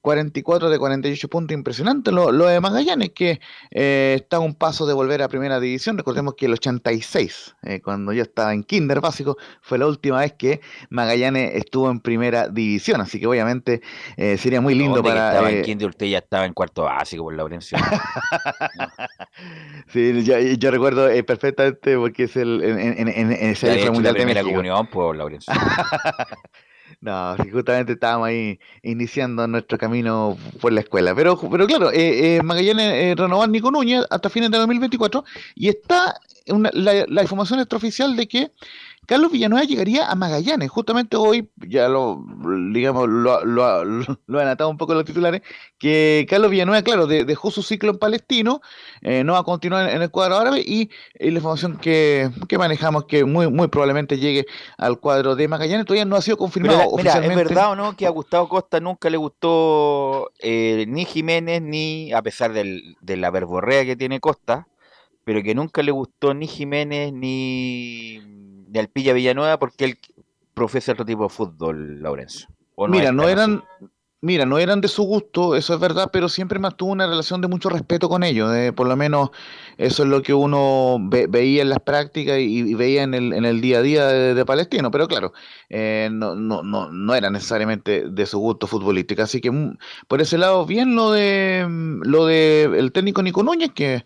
F: 44 de 48 puntos, impresionante. Lo, lo de Magallanes, que eh, está a un paso de volver a primera división. Recordemos que el 86, eh, cuando yo estaba en Kinder básico, fue la última vez que Magallanes estuvo en primera división. Así que obviamente eh, sería muy lindo para.
H: estaba en Kinder, usted ya estaba en cuarto básico por Laurencio.
F: sí, yo, recuerdo perfectamente porque es el. En, en, ese
H: mundial de primera comunión, por Laurencio.
F: No, justamente estábamos ahí iniciando nuestro camino por la escuela. Pero, pero claro, eh, eh, Magallanes eh, renovar Nico Núñez hasta fines de 2024 y está la, la información extraoficial de que Carlos Villanueva llegaría a Magallanes. Justamente hoy, ya lo, digamos, lo, lo, lo, han atado un poco los titulares, que Carlos Villanueva, claro, dejó su ciclo en Palestino, eh, no va a continuar en el cuadro árabe y, la información que, manejamos que muy, muy probablemente llegue al cuadro de Magallanes todavía no ha sido confirmado
H: mira, ¿es verdad o no que a Gustavo Costa nunca le gustó eh, ni Jiménez ni, a pesar del, de la verborrea que tiene Costa, pero que nunca le gustó ni Jiménez ni de Alpilla Villanueva porque él profesa otro tipo de fútbol, Laurencio.
F: Mira, no eran, Mira, no eran de su gusto, eso es verdad, pero siempre mantuvo una relación de mucho respeto con ellos. Eh, por lo menos eso es lo que uno veía en las prácticas y, veía en el, en el, día a día de, Palestino. Pero claro, eh, no, no, no, no, era necesariamente de su gusto futbolístico. Así que mm, por ese lado, bien lo de lo de el técnico Nico Núñez, que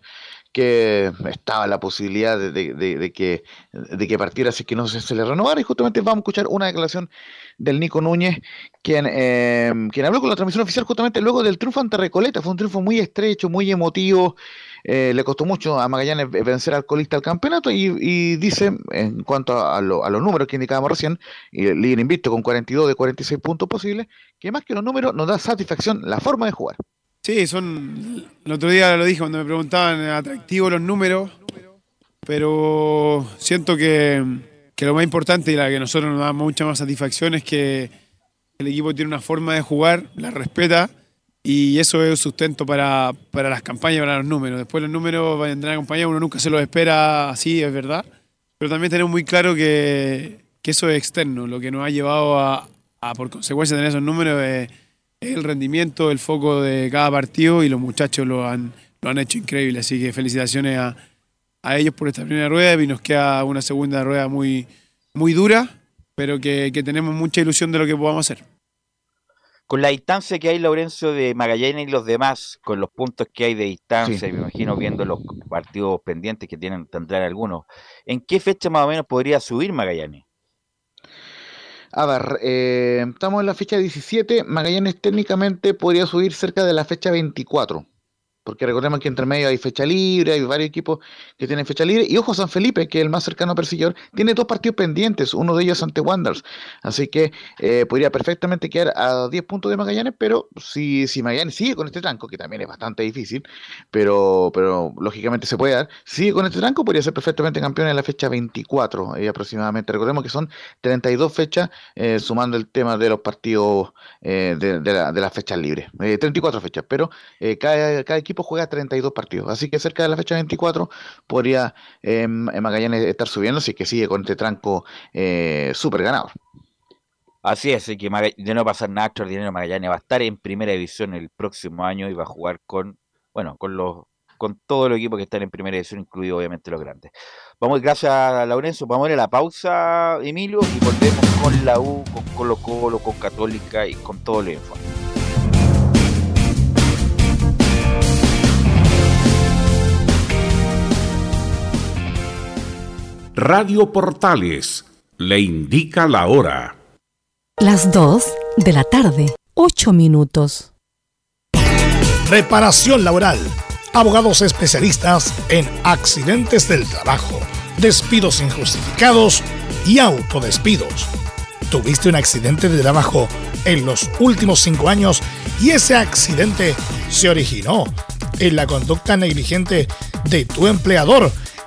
F: que estaba la posibilidad de, que, de que partiera así que no se, le renovara. Y justamente vamos a escuchar una declaración del Nico Núñez, quien, eh, quien habló con la transmisión oficial justamente luego del triunfo ante Recoleta. Fue un triunfo muy estrecho, muy emotivo. Eh, le costó mucho a Magallanes vencer al colista al campeonato y, dice, en cuanto a, los números que indicábamos recién, y el líder invicto con 42 de 46 puntos posibles, que más que los números nos da satisfacción la forma de jugar.
K: Sí, son. El otro día lo dije cuando me preguntaban atractivos los números, pero siento que, lo más importante y la que a nosotros nos da mucha más satisfacción es que el equipo tiene una forma de jugar, la respeta y eso es sustento para, las campañas, para los números. Después los números vendrán acompañados, uno nunca se los espera así, es verdad, pero también tenemos muy claro que, eso es externo, lo que nos ha llevado a, a por consecuencia, tener esos números es el rendimiento, el foco de cada partido y los muchachos lo han, lo han hecho increíble. Así que felicitaciones a, ellos por esta primera rueda y nos queda una segunda rueda muy, muy dura, pero que, tenemos mucha ilusión de lo que podamos hacer.
H: Con la distancia que hay, Lorenzo, de Magallanes y los demás, con los puntos que hay de distancia, me imagino viendo los partidos pendientes que tienen, tendrán algunos, ¿en qué fecha más o menos podría subir Magallanes?
F: A ver, eh, estamos en la fecha 17. Magallanes técnicamente podría subir cerca de la fecha 24 porque recordemos que entre medio hay fecha libre, hay varios equipos que tienen fecha libre, y ojo, San Felipe, que es el más cercano a perseguidor, tiene dos partidos pendientes, uno de ellos ante Wanderers, así que eh, podría perfectamente quedar a 10 puntos de Magallanes, pero si, si Magallanes sigue con este tranco, que también es bastante difícil, pero, pero lógicamente se puede dar, sigue con este tranco, podría ser perfectamente campeón en la fecha 24 eh, aproximadamente, recordemos que son 32 fechas, eh, sumando el tema de los partidos de, de, de, las fechas libres, 34 fechas, pero cada, cada equipo juega 32 partidos. Así que cerca de la fecha 24 podría eh, Magallanes estar subiendo, si que sigue con este tranco eh, súper ganador.
H: Así es, que de no pasar nada extraordinario, Magallanes va a estar en primera división el próximo año y va a jugar con, bueno, con los con todo el equipo que están en primera división, incluido obviamente los grandes. Vamos, gracias a Laurencio, vamos a ir a la pausa, Emilio, y volvemos con la U, con Colo Colo, con Católica y con todo el informe.
L: Radio Portales le indica la hora.
M: Las 2 de la tarde, 8 minutos.
A: Reparación laboral. Abogados especialistas en accidentes del trabajo, despidos injustificados y autodespidos. ¿Tuviste un accidente de trabajo en los últimos cinco años y ese accidente se originó en la conducta negligente de tu empleador?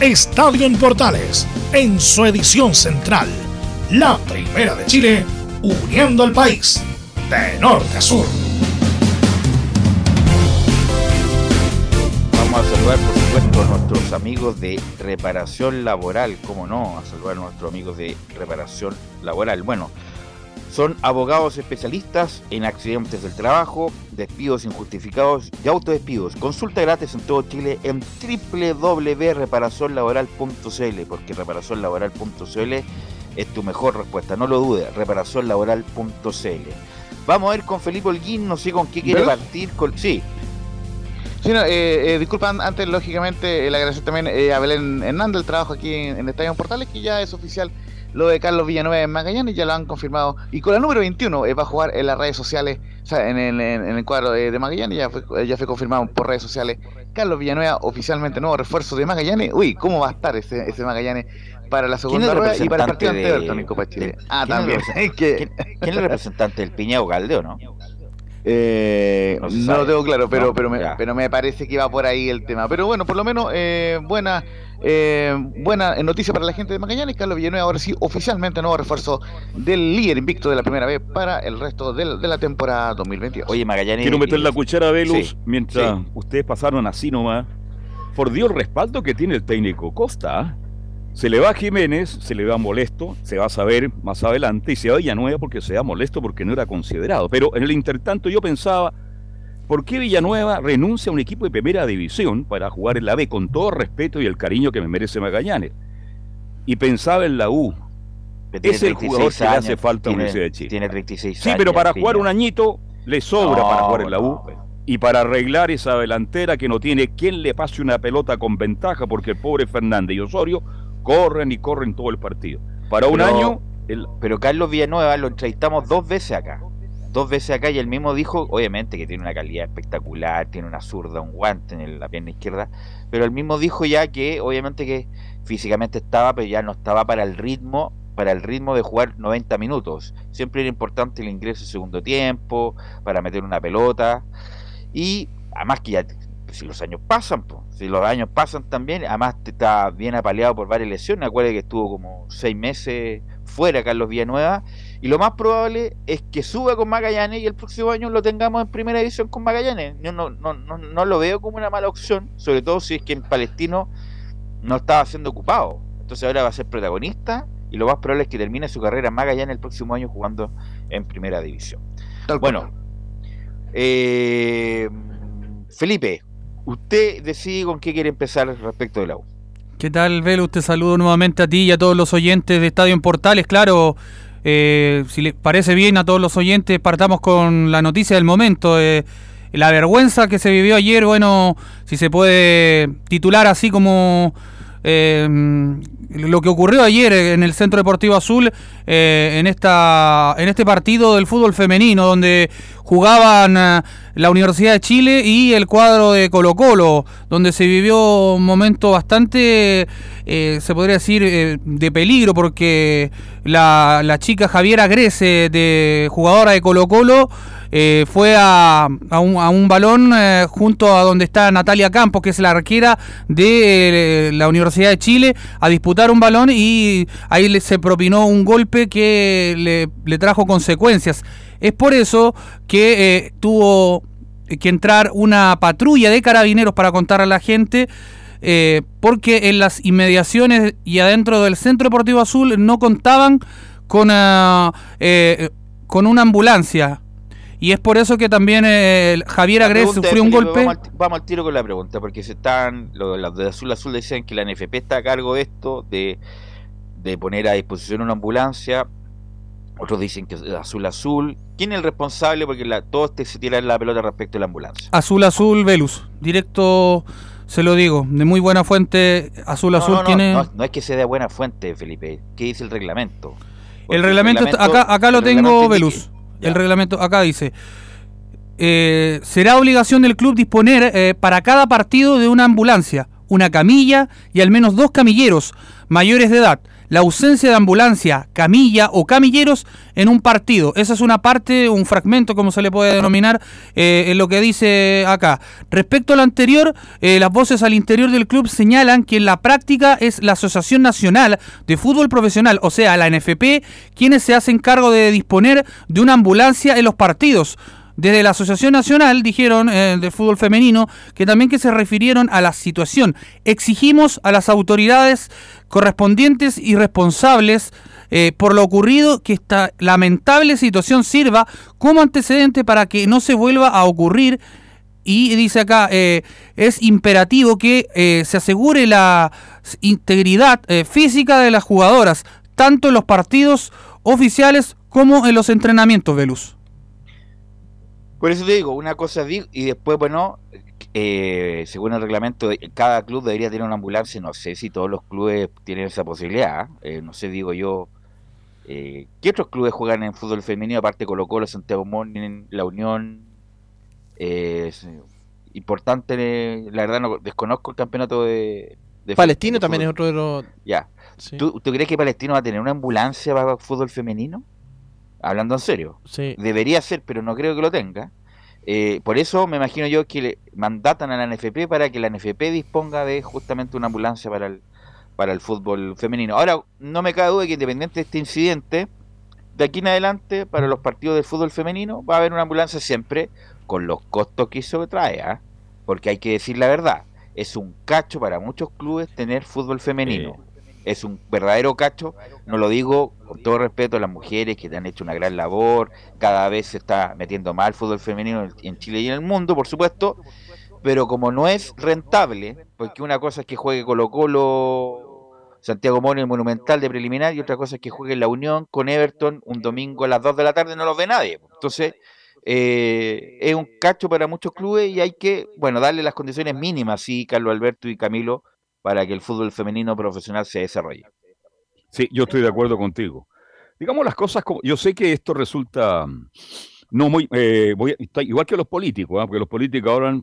A: Estadio en Portales en su edición central. La primera de Chile, uniendo al país de norte a sur.
H: Vamos a saludar, por supuesto, a nuestros amigos de reparación laboral. ¿Cómo no? A saludar a nuestros amigos de reparación laboral. Bueno, son abogados especialistas en accidentes del trabajo, despidos injustificados y autodespidos. Consulta gratis en todo Chile en www.reparacionlaboral.cl porque reparacionlaboral.cl es tu mejor respuesta. No lo dudes, reparacionlaboral.cl. Vamos a ir con Felipe Holguín, no sé con qué quiere
F: ¿Velos?
H: partir. Con... Sí,
F: Sí, no, eh, eh, disculpan, antes, lógicamente, el agradecer también eh, a Belén Hernández el trabajo aquí en, en Estadio Portales, que ya es oficial lo de Carlos Villanueva en Magallanes, ya lo han confirmado. Y con la número 21 eh, va a jugar en las redes sociales, o sea, en el, en- el cuadro de, de Magallanes, ya fue, eh, ya fue confirmado por redes sociales. Carlos Villanueva, oficialmente nuevo refuerzo de Magallanes. Uy, ¿cómo va a estar ese, ese Magallanes para la
H: ¿Quién es
F: segunda rueda y para el partido
H: representante
F: ante
H: de-
F: Everton en Copa Chile?
H: de-
F: Ah, también.
H: ¿Quién, quién es el representante del Piñao Galdeo, no?
F: Eh,
H: No
F: lo tengo claro, pero,
H: No,
F: pero, me, pero me parece que va por ahí el tema. Pero bueno, por lo menos eh, buena eh, buena noticia para la gente de Magallanes. Carlos Villanueva ahora sí oficialmente nuevo refuerzo del líder invicto de la primera vez para el resto de la temporada 2022.
H: Oye, Magallanes.
B: Quiero meter la cuchara a Velus
H: Sí,
B: mientras
H: sí.
B: ustedes pasaron así nomás. Por Dios, el respaldo que tiene el técnico Costa. ¿ah? Se le va a Jiménez, se le va molesto, se va a saber más adelante, y se va a Villanueva porque se va molesto porque no era considerado. Pero en el intertanto yo pensaba, ¿por qué Villanueva renuncia a un equipo de primera división para jugar en la B con todo respeto y el cariño que me merece Magallanes? Y pensaba en la U. Es el
H: 36
B: jugador que le hace falta a Universidad de Chile.
H: Tiene 36
B: Sí,
H: años.
B: pero para jugar un añito le sobra
H: No,
B: para jugar en la U.
H: no.
B: Y para arreglar esa delantera que no tiene quien le pase una pelota con ventaja, porque el pobre Fernández y Osorio corren y corren todo el partido. Para un
H: Pero-
B: año, el-
H: Pero Carlos Villanueva lo entrevistamos dos veces acá. Dos veces acá y él mismo dijo, obviamente que tiene una calidad espectacular, tiene una zurda, un guante en el- la pierna izquierda, pero él mismo dijo ya que obviamente que físicamente estaba, pero ya no estaba para el ritmo, para el ritmo de jugar 90 minutos. Siempre era importante el ingreso segundo tiempo, para meter una pelota, y además que ya si los años pasan, si los años pasan también, además te está bien apaleado por varias lesiones, acuérdate que estuvo como seis meses fuera Carlos Villanueva, y lo más probable es que suba con Magallanes y el próximo año lo tengamos en primera división con Magallanes. Yo no, no, no, no lo veo como una mala opción, sobre todo si es que en Palestino no estaba siendo ocupado. Entonces ahora va a ser protagonista y lo más probable es que termine su carrera en Magallanes el próximo año jugando en primera división. Bueno, eh, Felipe, usted decide con qué quiere empezar respecto de la U.
C: ¿Qué tal, Velus? Te saludo nuevamente a ti y a todos los oyentes de Estadio en Portales. Claro, eh, si les parece bien a todos los oyentes, partamos con la noticia del momento. eh, la vergüenza que se vivió ayer, bueno, si se puede titular así como eh, lo que ocurrió ayer en el Centro Deportivo Azul, eh, en, esta, en este partido del fútbol femenino, donde jugaban eh, la Universidad de Chile y el cuadro de Colo Colo, donde se vivió un momento bastante, eh, se podría decir, eh, de peligro, porque la, la chica Javiera Grece, de jugadora de Colo Colo, eh, fue a, a, un, balón eh, junto a donde está Natalia Campos, que es la arquera de eh, la Universidad de Chile, a disputar un balón y ahí le, se propinó un golpe que le, trajo consecuencias. Es por eso que tuvo que entrar una patrulla de carabineros para contar a la gente. porque en las inmediaciones y adentro del Centro Deportivo Azul no contaban con, ah, con una ambulancia. Y es por eso que también eh, Javier Agres sufrió un golpe.
H: Vamos al, vamos al tiro con la pregunta, porque se están, lo- los de Azul Azul decían que la NFP está a cargo de esto, de, de poner a disposición una ambulancia. Otros dicen que Azul Azul. ¿Quién es el responsable? Porque la, todos te, se tiran la pelota respecto a la ambulancia.
C: Azul Azul Velus. Directo se lo digo. De muy buena fuente. Azul
H: No,
C: Azul
H: no, no,
C: tiene.
H: no, no es que sea de buena fuente, Felipe. ¿Qué dice el reglamento? Porque
C: el reglamento, está- acá, acá lo tengo,
H: reglamento
C: El reglamento acá dice. eh, será obligación del club disponer eh, para cada partido de una ambulancia, una camilla y al menos dos camilleros mayores de edad. La ausencia de ambulancia, camilla o camilleros en un partido. Esa es una parte, un fragmento, como se le puede denominar, eh, en lo que dice acá. Respecto a lo anterior, eh, las voces al interior del club señalan que en la práctica es la Asociación Nacional de Fútbol Profesional, o sea, la NFP, quienes se hacen cargo de disponer de una ambulancia en los partidos. Desde la Asociación Nacional dijeron eh, de fútbol femenino que también que se refirieron a la situación. Exigimos a las autoridades correspondientes y responsables eh, por lo ocurrido que esta lamentable situación sirva como antecedente para que no se vuelva a ocurrir y dice acá, eh, es imperativo que eh, se asegure la integridad física de las jugadoras, tanto en los partidos oficiales como en los entrenamientos, Velus.
H: Por eso te digo, una cosa digo, y después, bueno, eh, según el reglamento, cada club debería tener una ambulancia. No sé si todos los clubes tienen esa posibilidad. eh, no sé, digo yo. eh, ¿Qué otros clubes juegan en fútbol femenino? Aparte Colo Colo, Santiago Morning, La Unión. Eh, es importante, la verdad no desconozco el campeonato de... de
G: Palestino también es otro de los...
H: Ya. ¿Tú, ¿Tú crees que Palestino va a tener una ambulancia para fútbol femenino? Hablando en serio.
G: Sí.
H: Debería ser, pero no creo que lo tenga. Eh, por eso me imagino yo que le mandatan a la NFP para que la NFP disponga de justamente una ambulancia para el, para el fútbol femenino. Ahora, no me cabe duda que independiente de este incidente, de aquí en adelante, para los partidos del fútbol femenino, va a haber una ambulancia siempre con los costos que eso trae, ¿ah? porque hay que decir la verdad, es un cacho para muchos clubes tener fútbol femenino. Es un verdadero cacho, no lo digo con todo respeto a las mujeres que han hecho una gran labor, cada vez se está metiendo más el fútbol femenino en- en Chile y en el mundo, por supuesto, pero como no es rentable, porque una cosa es que juegue Colo Colo, Santiago Moni, el Monumental de preliminar, y otra cosa es que juegue la Unión con Everton un domingo a las 2 de la tarde, no los ve nadie. Entonces, eh, es un cacho para muchos clubes y hay que, bueno, darle las condiciones mínimas, sí, Carlos Alberto y Camilo, para que el fútbol femenino profesional se desarrolle.
B: Sí, yo estoy de acuerdo contigo. Digamos las cosas como. Yo sé que esto resulta mm, no muy. eh, voy a- igual que los políticos, ¿ah? porque los políticos hablan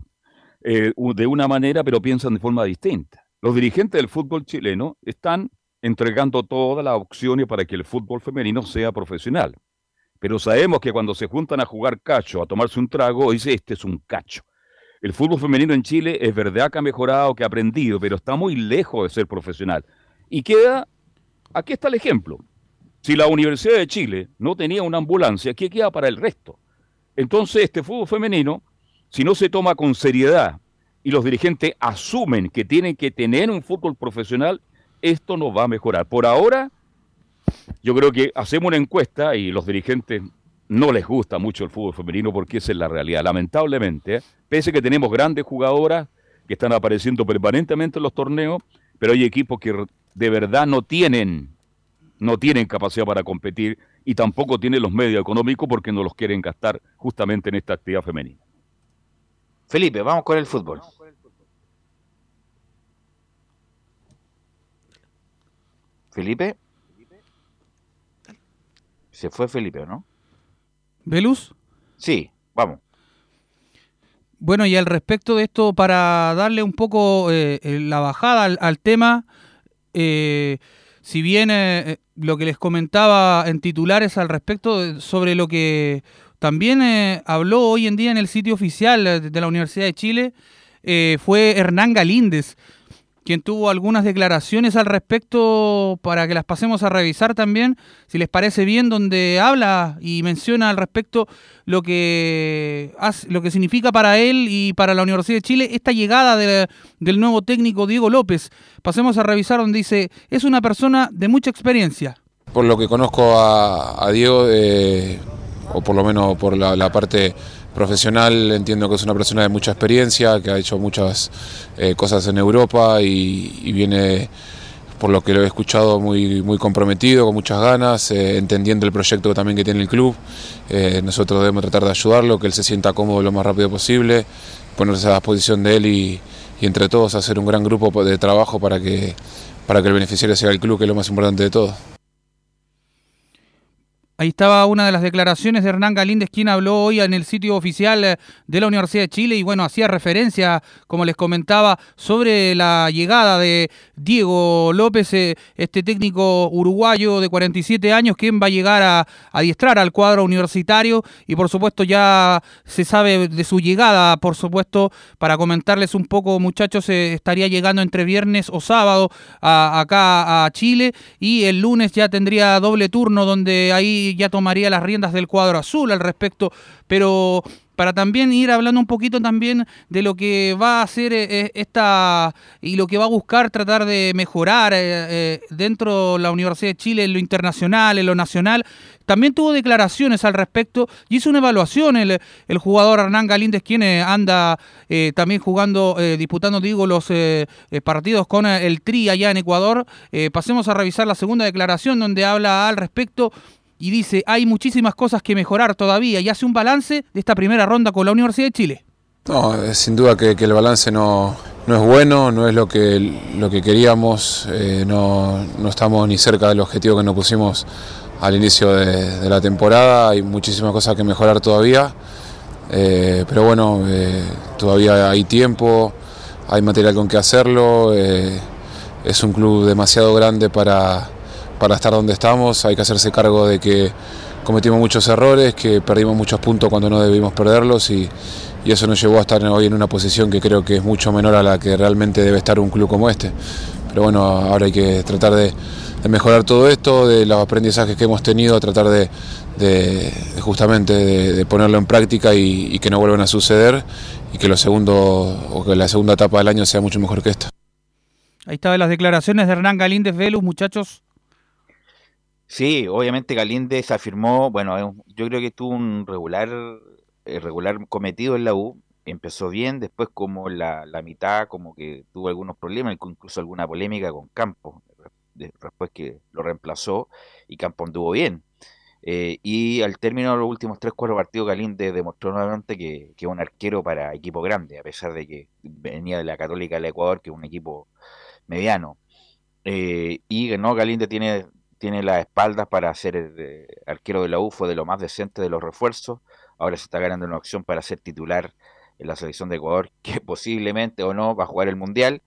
B: eh, de una manera, pero piensan de forma distinta. Los dirigentes del fútbol chileno están entregando todas las opciones para que el fútbol femenino sea profesional. Pero sabemos que cuando se juntan a jugar cacho, a tomarse un trago, dice, este es un cacho. El fútbol femenino en Chile es verdad que ha mejorado, que ha aprendido, pero está muy lejos de ser profesional. Y queda, aquí está el ejemplo. Si la Universidad de Chile no tenía una ambulancia, ¿qué queda para el resto? Entonces, este fútbol femenino, si no se toma con seriedad y los dirigentes asumen que tienen que tener un fútbol profesional, esto no va a mejorar. Por ahora, yo creo que hacemos una encuesta y los dirigentes no les gusta mucho el fútbol femenino porque esa es la realidad. Lamentablemente, pese a que tenemos grandes jugadoras que están apareciendo permanentemente en los torneos, pero hay equipos que de verdad no tienen, no tienen capacidad para competir y tampoco tienen los medios económicos porque no los quieren gastar justamente en esta actividad femenina.
H: Felipe, vamos con el fútbol. Felipe. Se fue Felipe, ¿o ¿no?
C: ¿Velus?
H: Sí, vamos.
C: Bueno, y al respecto de esto, para darle un poco eh, eh, la bajada al, al tema, eh, si bien eh, lo que les comentaba en titulares al respecto sobre lo que también habló hoy en día en el sitio oficial de la Universidad de Chile, fue Hernán Galíndez, quien tuvo algunas declaraciones al respecto para que las pasemos a revisar también, si les parece bien, donde habla y menciona al respecto lo que, hace- lo que significa para él y para la Universidad de Chile esta llegada de- del nuevo técnico Diego López. Pasemos a revisar donde dice, es una persona de mucha experiencia.
N: Por lo que conozco a, Diego, eh, o por lo menos por la parte profesional, entiendo que es una persona de mucha experiencia, que ha hecho muchas eh, cosas en Europa y, viene, por lo que lo he escuchado, muy, muy comprometido, con muchas ganas, eh, entendiendo el proyecto también que tiene el club. Eh, nosotros debemos tratar de ayudarlo, que él se sienta cómodo lo más rápido posible, ponerse a disposición de él y, y entre todos hacer un gran grupo de trabajo para que, para que el beneficiario sea el club, que es lo más importante de todo.
C: Ahí estaba una de las declaraciones de Hernán Galíndez, quien habló hoy en el sitio oficial eh, de la Universidad de Chile y bueno, hacía referencia, como les comentaba, sobre la llegada de Diego López, eh, este técnico uruguayo de 47 años, quien va a llegar a adiestrar al cuadro universitario. Y por supuesto ya se sabe de su llegada, por supuesto, para comentarles un poco muchachos, eh, estaría llegando entre viernes o sábado a- acá a Chile. Y el lunes ya tendría doble turno donde ahí ya tomaría las riendas del cuadro azul al respecto, pero para también ir hablando un poquito también de lo que va a hacer eh, eh, esta y lo que va a buscar tratar de mejorar eh, dentro de la Universidad de Chile en lo internacional, en lo nacional. También tuvo declaraciones al respecto y hizo una evaluación el, el jugador Hernán Galíndez, quien anda también jugando, disputando, digo, los partidos con el Tri allá en Ecuador. Pasemos a revisar la segunda declaración donde habla al respecto y dice, hay muchísimas cosas que mejorar todavía y hace un balance de esta primera ronda con la Universidad de Chile.
N: No, sin duda que, el balance no, no es bueno, no es lo que, lo que queríamos, eh, no, no estamos ni cerca del objetivo que nos pusimos al inicio de, la temporada, hay muchísimas cosas que mejorar todavía, eh, pero bueno, eh, todavía hay tiempo, hay material con que hacerlo, es un club demasiado grande para, para estar donde estamos, hay que hacerse cargo de que cometimos muchos errores, que perdimos muchos puntos cuando no debimos perderlos y, eso nos llevó a estar hoy en una posición que creo que es mucho menor a la que realmente debe estar un club como este. Pero bueno, ahora hay que tratar de, mejorar todo esto, de los aprendizajes que hemos tenido, tratar de, justamente de, ponerlo en práctica y, y que no vuelvan a suceder y que lo segundo o que la segunda etapa del año sea mucho mejor que esta.
C: Ahí estaban las declaraciones de Hernán Galíndez Velus, muchachos.
H: Sí, obviamente Galíndez afirmó, bueno, yo creo que tuvo un regular, eh, regular cometido en la U, empezó bien, después como la, la mitad como que tuvo algunos problemas, incluso alguna polémica con Campos, de- después que lo reemplazó y Campos anduvo bien. Eh, y al término de los últimos 3-4 partidos, Galíndez demostró nuevamente que, que es un arquero para equipo grande, a pesar de que venía de la Católica del Ecuador, que es un equipo mediano. Eh, y no, Galíndez tiene, tiene las espaldas para ser eh, arquero de la U, fue de lo más decente de los refuerzos. Ahora se está ganando una opción para ser titular en la selección de Ecuador, que posiblemente o no va a jugar el Mundial.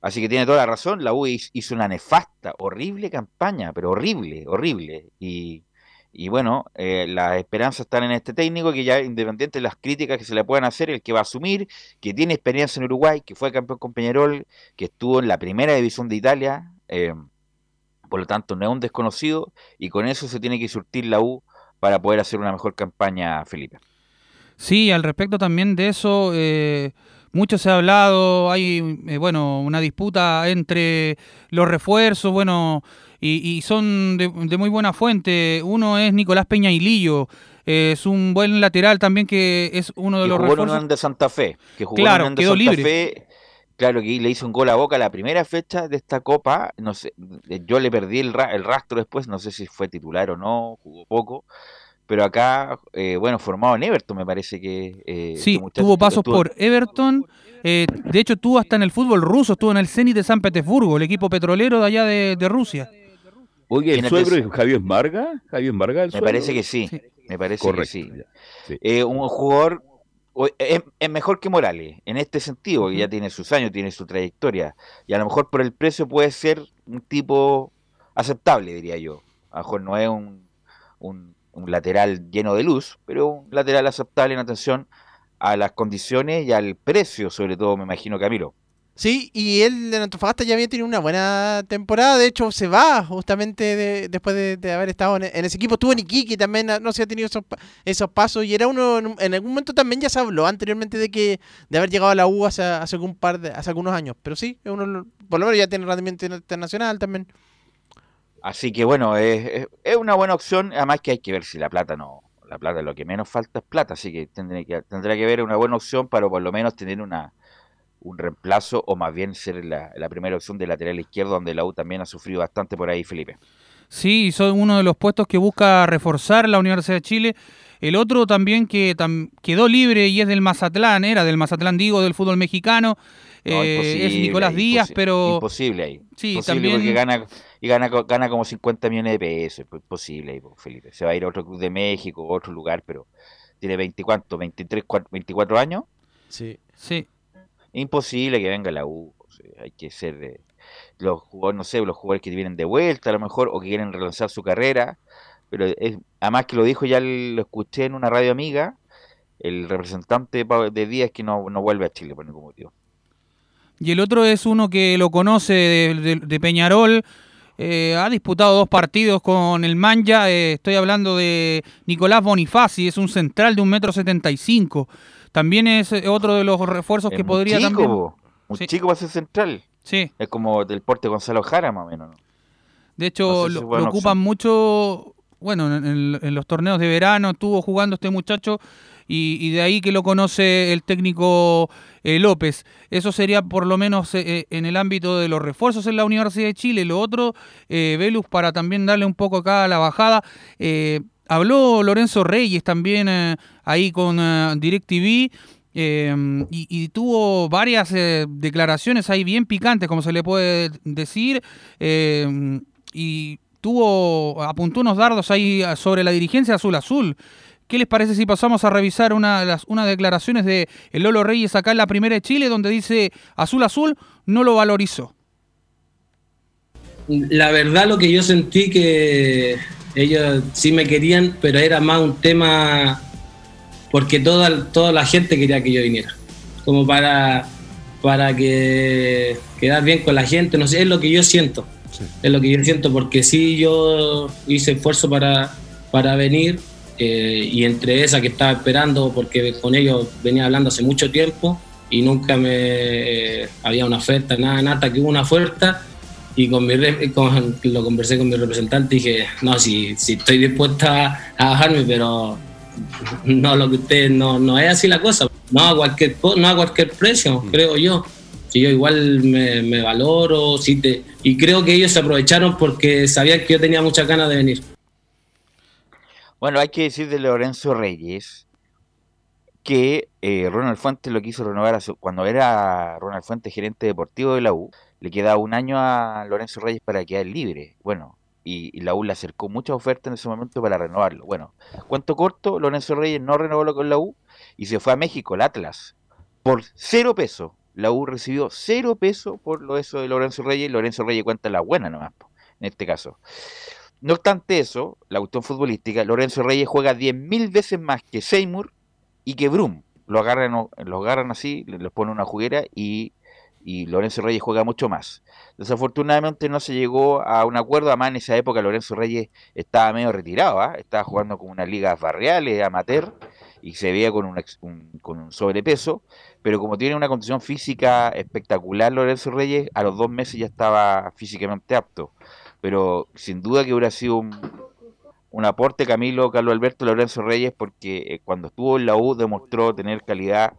H: Así que tiene toda la razón, la U hiz- hizo una nefasta, horrible campaña, pero horrible, horrible. Y, y bueno, eh, las esperanzas están en este técnico que ya independiente de las críticas que se le puedan hacer, el que va a asumir, que tiene experiencia en Uruguay, que fue campeón con Peñarol, que estuvo en la primera división de Italia, eh, por lo tanto no es un desconocido y con eso se tiene que surtir la U para poder hacer una mejor campaña, Felipe.
C: Sí, al respecto también de eso, eh, mucho se ha hablado, hay, eh, bueno, una disputa entre los refuerzos, bueno, y, y son de, de muy buena fuente. Uno es Nicolás Peña Lillo, eh, es un buen lateral también que es uno de
H: que
C: los
H: jugó
C: refuerzos.
H: De Santa Fe, que jugó
C: Claro,
H: en de
C: quedó
H: Santa
C: libre.
H: Fe, claro que le hizo un gol a Boca la primera fecha de esta Copa, no sé, yo le perdí el, ra- el rastro después, no sé si fue titular o no, jugó poco, pero acá, eh, bueno, formado en Everton me parece que... eh,
C: Sí,
H: este
C: tuvo pasos
H: estuvo-
C: por Everton. eh, de hecho, estuvo hasta en el fútbol ruso, estuvo en el Zenit de San Petersburgo, el equipo petrolero de allá de, de Rusia.
B: Oye, ¿el suegro es Javier Marga? ¿Javier Marga el
H: Me
B: suegro?
H: parece que sí, me parece
B: Correcto,
H: que sí. Eh, un jugador es, es mejor que Morales en este sentido, que ya tiene sus años, tiene su trayectoria, y a lo mejor por el precio puede ser un tipo aceptable, diría yo. A lo mejor no es un, un, un lateral lleno de luz, pero un lateral aceptable en atención a las condiciones y al precio, sobre todo, me imagino, Camilo.
G: Sí, y él en Antofagasta ya había tenido una buena temporada. De hecho, se va justamente de- después de, haber estado en, en ese equipo. Estuvo en Iquique también, no sé, ha tenido esos, esos pasos. Y era uno, en, algún momento también ya se habló anteriormente de que de haber llegado a la U hace, hace algún par de, hace algunos años. Pero sí, uno, por lo menos ya tiene rendimiento internacional también.
H: Así que bueno, es, es- es una buena opción, además que hay que ver si la plata no, la plata lo que menos falta es plata, así que tendrá que, tendrá que ver una buena opción para por lo menos tener una un reemplazo o más bien ser la, la primera opción de lateral izquierdo, donde la U también ha sufrido bastante por ahí, Felipe.
C: Sí, son uno de los puestos que busca reforzar la Universidad de Chile. El otro también que tam- quedó libre y es del Mazatlán, era del Mazatlán, digo, del fútbol mexicano.
H: No,
C: eh, es
H: imposible,
C: Nicolás Díaz, pero
H: Imposible ahí.
C: Sí,
H: imposible
C: también-
H: porque gana, y gana, gana como 50 millones de pesos. Es posible, po, Felipe. Se va a ir a otro club de México, a otro lugar, pero tiene 20, ¿cuánto? 23, cua- 24 años.
G: Sí.
C: Sí.
H: Imposible que venga la U. o sea, hay que ser eh, los jugadores, no sé, los jugadores que vienen de vuelta a lo mejor o que quieren relanzar su carrera. Pero es, además que lo dijo, ya lo escuché en una radio amiga, el representante de, de Díaz que no, no vuelve a Chile por ningún motivo.
C: Y el otro es uno que lo conoce de, de- de Peñarol. eh, ha disputado dos partidos con el Manja. eh, estoy hablando de Nicolás Bonifaci, es un central de un metro setenta y cinco. También es eh, otro de los refuerzos
H: Es
C: que podría
H: chico,
C: también.
H: po, muy
C: Sí.
H: chico para ser central.
C: Sí.
H: Es como del porte Gonzalo Jara, más o menos. ¿no?
C: De hecho,
H: No sé si
C: lo, ocupan mucho, bueno, en, en- en los torneos de verano estuvo jugando este muchacho y, y de ahí que lo conoce el técnico eh, López. Eso sería por lo menos eh, eh, en el ámbito de los refuerzos en la Universidad de Chile. Lo otro, eh, Velus, para también darle un poco acá a la bajada, eh, habló Lorenzo Reyes también eh, ahí con eh, DirecTV. eh, y, y tuvo varias declaraciones ahí bien picantes, como se le puede decir, y tuvo, apuntó unos dardos ahí sobre la dirigencia azul azul. ¿Qué les parece si pasamos a revisar una las unas declaraciones de el Lolo Reyes acá en la primera de Chile, donde dice azul azul no lo valorizó?
O: La verdad lo que yo sentí que ellos sí me querían, pero era más un tema porque toda, toda la gente quería que yo viniera. Como para, para que quedar bien con la gente, no sé, es lo que yo siento. Es lo que yo siento, porque sí yo hice esfuerzo para, para venir eh, y entre esa que estaba esperando, porque con ellos venía hablando hace mucho tiempo y nunca me eh, había una oferta, nada, nada, hasta que hubo una oferta y con mi re- con- lo conversé con mi representante y dije, no, si, si estoy dispuesta a bajarme, pero no lo que usted no, no es así la cosa, no a cualquier no a cualquier precio, creo yo. Si yo igual me, me valoro, si te, y creo que ellos se aprovecharon porque sabían que yo tenía muchas ganas de venir.
H: Bueno, hay que decir de Lorenzo Reyes que eh, Ronald Fuentes lo quiso renovar a su- cuando era Ronald Fuentes gerente deportivo de la U. Le quedaba un año a Lorenzo Reyes para quedar libre. Bueno, y, la U le acercó muchas ofertas en ese momento para renovarlo. Bueno, cuento corto, Lorenzo Reyes no renovó con la U y se fue a México, el Atlas, por cero pesos. La U recibió cero pesos por lo eso de Lorenzo Reyes Lorenzo Reyes cuenta la buena nomás, en este caso. No obstante eso, la cuestión futbolística, Lorenzo Reyes juega 10.000 veces más que Seymour y que Brum. Lo agarran, lo agarran así, les ponen una juguera y, y Lorenzo Reyes juega mucho más. Desafortunadamente no se llegó a un acuerdo, además en esa época Lorenzo Reyes estaba medio retirado, ¿ah? estaba jugando con unas ligas barriales, amateur, y se veía con un, un- con un sobrepeso, pero como tiene una condición física espectacular Lorenzo Reyes, a los dos meses ya estaba físicamente apto. Pero sin duda que hubiera sido un, un aporte Camilo, Carlos Alberto, Lorenzo Reyes, porque eh, cuando estuvo en la U demostró tener calidad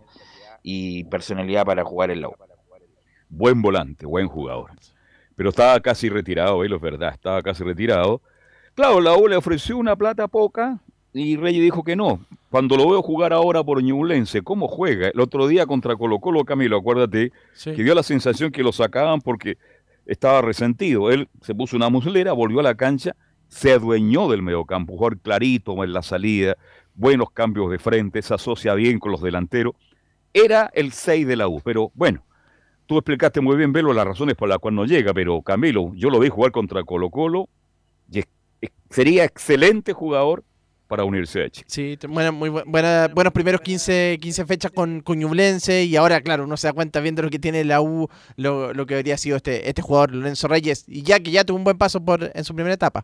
H: y personalidad para jugar en la U.
B: Buen volante, buen jugador. Pero estaba casi retirado, él es verdad, estaba casi retirado. Claro, la U le ofreció una plata poca y Reyes dijo que no. Cuando lo veo jugar ahora por Ñublense, ¿cómo juega? El otro día contra Colo Colo, Camilo, acuérdate,
G: Sí.
B: que dio la sensación que lo sacaban porque estaba resentido. Él se puso una muslera, volvió a la cancha, se adueñó del mediocampo, jugar clarito en la salida, buenos cambios de frente, se asocia bien con los delanteros. Era el 6 de la U, pero bueno, tú explicaste muy bien, Velo, las razones por las cuales no llega, pero Camilo, yo lo vi jugar contra Colo Colo y es- es- sería excelente jugador para unirse a Chile.
G: Sí, buena- muy bu- buena- buenos primeros 15, 15 fechas con, con Ñublense y ahora, claro, uno se da cuenta viendo lo que tiene la U, lo, lo que habría sido este, este jugador, Lorenzo Reyes, y ya que ya tuvo un buen paso por en su primera etapa.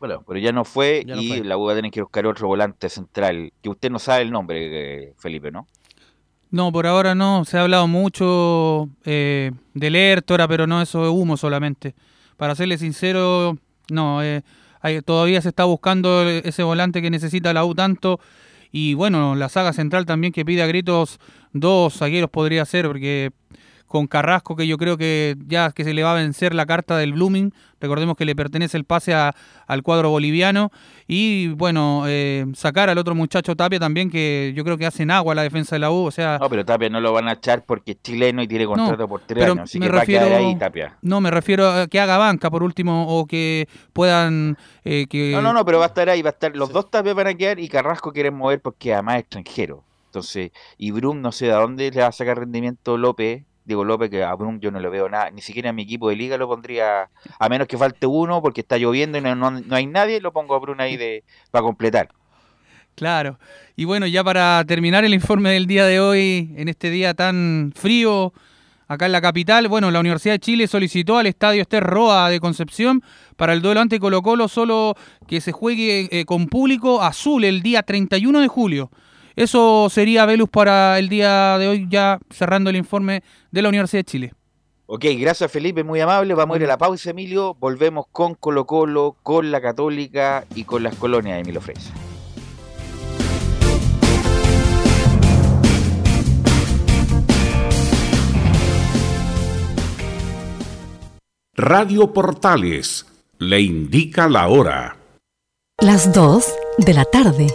H: Bueno, pero ya no fue
G: Ya no
H: y
G: fue.
H: la U va a tener que buscar otro volante central, que usted no sabe el nombre, eh, Felipe, ¿no?
C: No, por ahora no. Se ha hablado mucho eh, del Ertora, pero no eso de humo solamente. Para serle sincero, no. eh, hay- todavía se está buscando ese volante que necesita la U tanto. Y bueno, la saga central también que pide a gritos dos zagueros podría ser, porque con Carrasco, que yo creo que ya que se le va a vencer la carta del Blooming. Recordemos que le pertenece el pase a- al cuadro boliviano. Y bueno, eh, sacar al otro muchacho Tapia también, que yo creo que hacen agua la defensa de la U. O sea,
H: No, pero Tapia no lo van a echar porque es chileno y tiene contrato por tres años, así
C: me
H: que va a quedar ahí Tapia.
C: no, me refiero a que haga banca por último o que puedan... eh, que...
H: No, no, no, pero va a estar ahí, va a estar, los dos Tapia van a quedar y Carrasco quieren mover porque además es extranjero. Entonces, y Brum no sé de dónde le va a sacar rendimiento López. Digo López que a Brum yo no le veo nada, ni siquiera en mi equipo de liga lo pondría, a menos que falte uno porque está lloviendo y no, no- no hay nadie, lo pongo a Brum ahí de, para completar.
C: Claro. Y bueno, ya para terminar el informe del día de hoy, en este día tan frío acá en la capital, bueno, la Universidad de Chile solicitó al Estadio Ester Roa de Concepción para el duelo ante Colo Colo solo que se juegue eh, con público azul el día 31 de julio. Eso sería Velus para el día de hoy, ya cerrando el informe de la Universidad de Chile.
H: Ok, gracias Felipe, muy amable. Vamos a ir a la pausa, Emilio. Volvemos con Colo Colo, con la Católica y con las colonias de Emilio Freisa.
L: Radio Portales le indica la hora.
M: Las 2 de la tarde,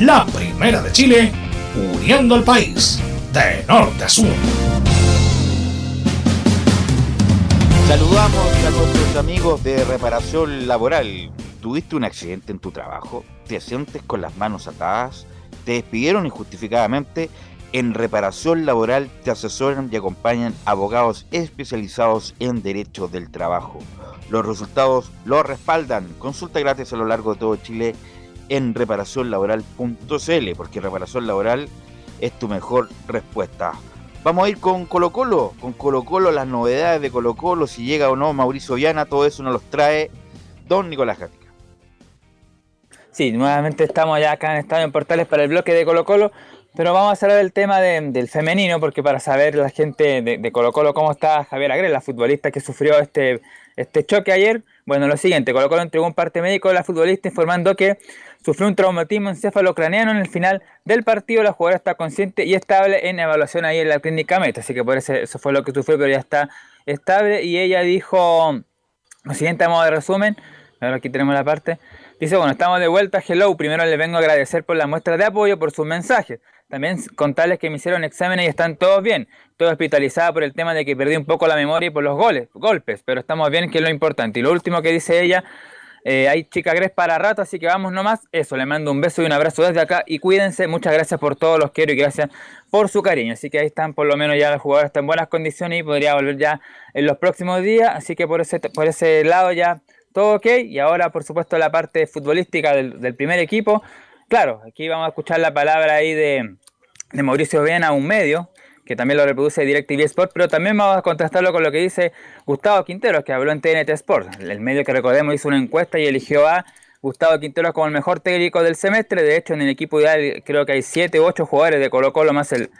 A: La primera de Chile, uniendo al país de norte a sur.
H: Saludamos a nuestros amigos de reparación laboral. ¿Tuviste un accidente en tu trabajo? ¿Te sientes con las manos atadas? ¿Te despidieron injustificadamente? En reparación laboral te asesoran y acompañan abogados especializados en derecho del trabajo. Los resultados los respaldan. Consulta gratis a lo largo de todo Chile en reparacionlaboral.cl porque reparación laboral es tu mejor respuesta. Vamos a ir con Colo Colo, con Colo Colo, las novedades de Colo Colo, si llega o no Mauricio Viana, todo eso nos los trae Don Nicolás Gatica.
D: Sí, nuevamente estamos ya acá en Estadio en Portales para el bloque de Colo Colo, pero vamos a hablar del tema de- del femenino, porque para saber la gente de, de Colo Colo cómo está Javier Agre, la futbolista que sufrió este, este choque ayer, bueno, lo siguiente, Colo Colo entregó un parte médico de la futbolista informando que sufrió un traumatismo encefalocraniano en el final del partido, la jugadora está consciente y estable en evaluación ahí en la clínica Meta, así que por eso, eso fue lo que sufrió, pero ya está estable y ella dijo lo siguiente a modo de resumen, ahora aquí tenemos la parte. Dice, bueno, estamos de vuelta, hello. Primero les vengo a agradecer por la muestra de apoyo, por sus mensajes. También contarles que me hicieron exámenes y están todos bien. Estoy hospitalizada por el tema de que perdí un poco la memoria y por los goles, golpes, pero estamos bien, que es lo importante. Y lo último que dice ella, eh, hay chica Gres para rato, así que vamos nomás. Eso, le mando un beso y un abrazo desde acá y cuídense. Muchas gracias por todos los quiero y gracias por su cariño. Así que ahí están, por lo menos ya los jugadores están en buenas condiciones y podría volver ya en los próximos días. Así que por ese, por ese lado ya todo ok, y ahora por supuesto la parte futbolística del, primer equipo, claro, aquí vamos a escuchar la palabra ahí de, de Mauricio Viana, un medio, que también lo reproduce DirecTV Sport, pero también vamos a contrastarlo con lo que dice Gustavo Quinteros, que habló en TNT Sport, el medio que recordemos hizo una encuesta y eligió a Gustavo Quinteros como el mejor técnico del semestre, de hecho en el equipo ideal creo que hay 7 u 8 jugadores de Colo Colo más el,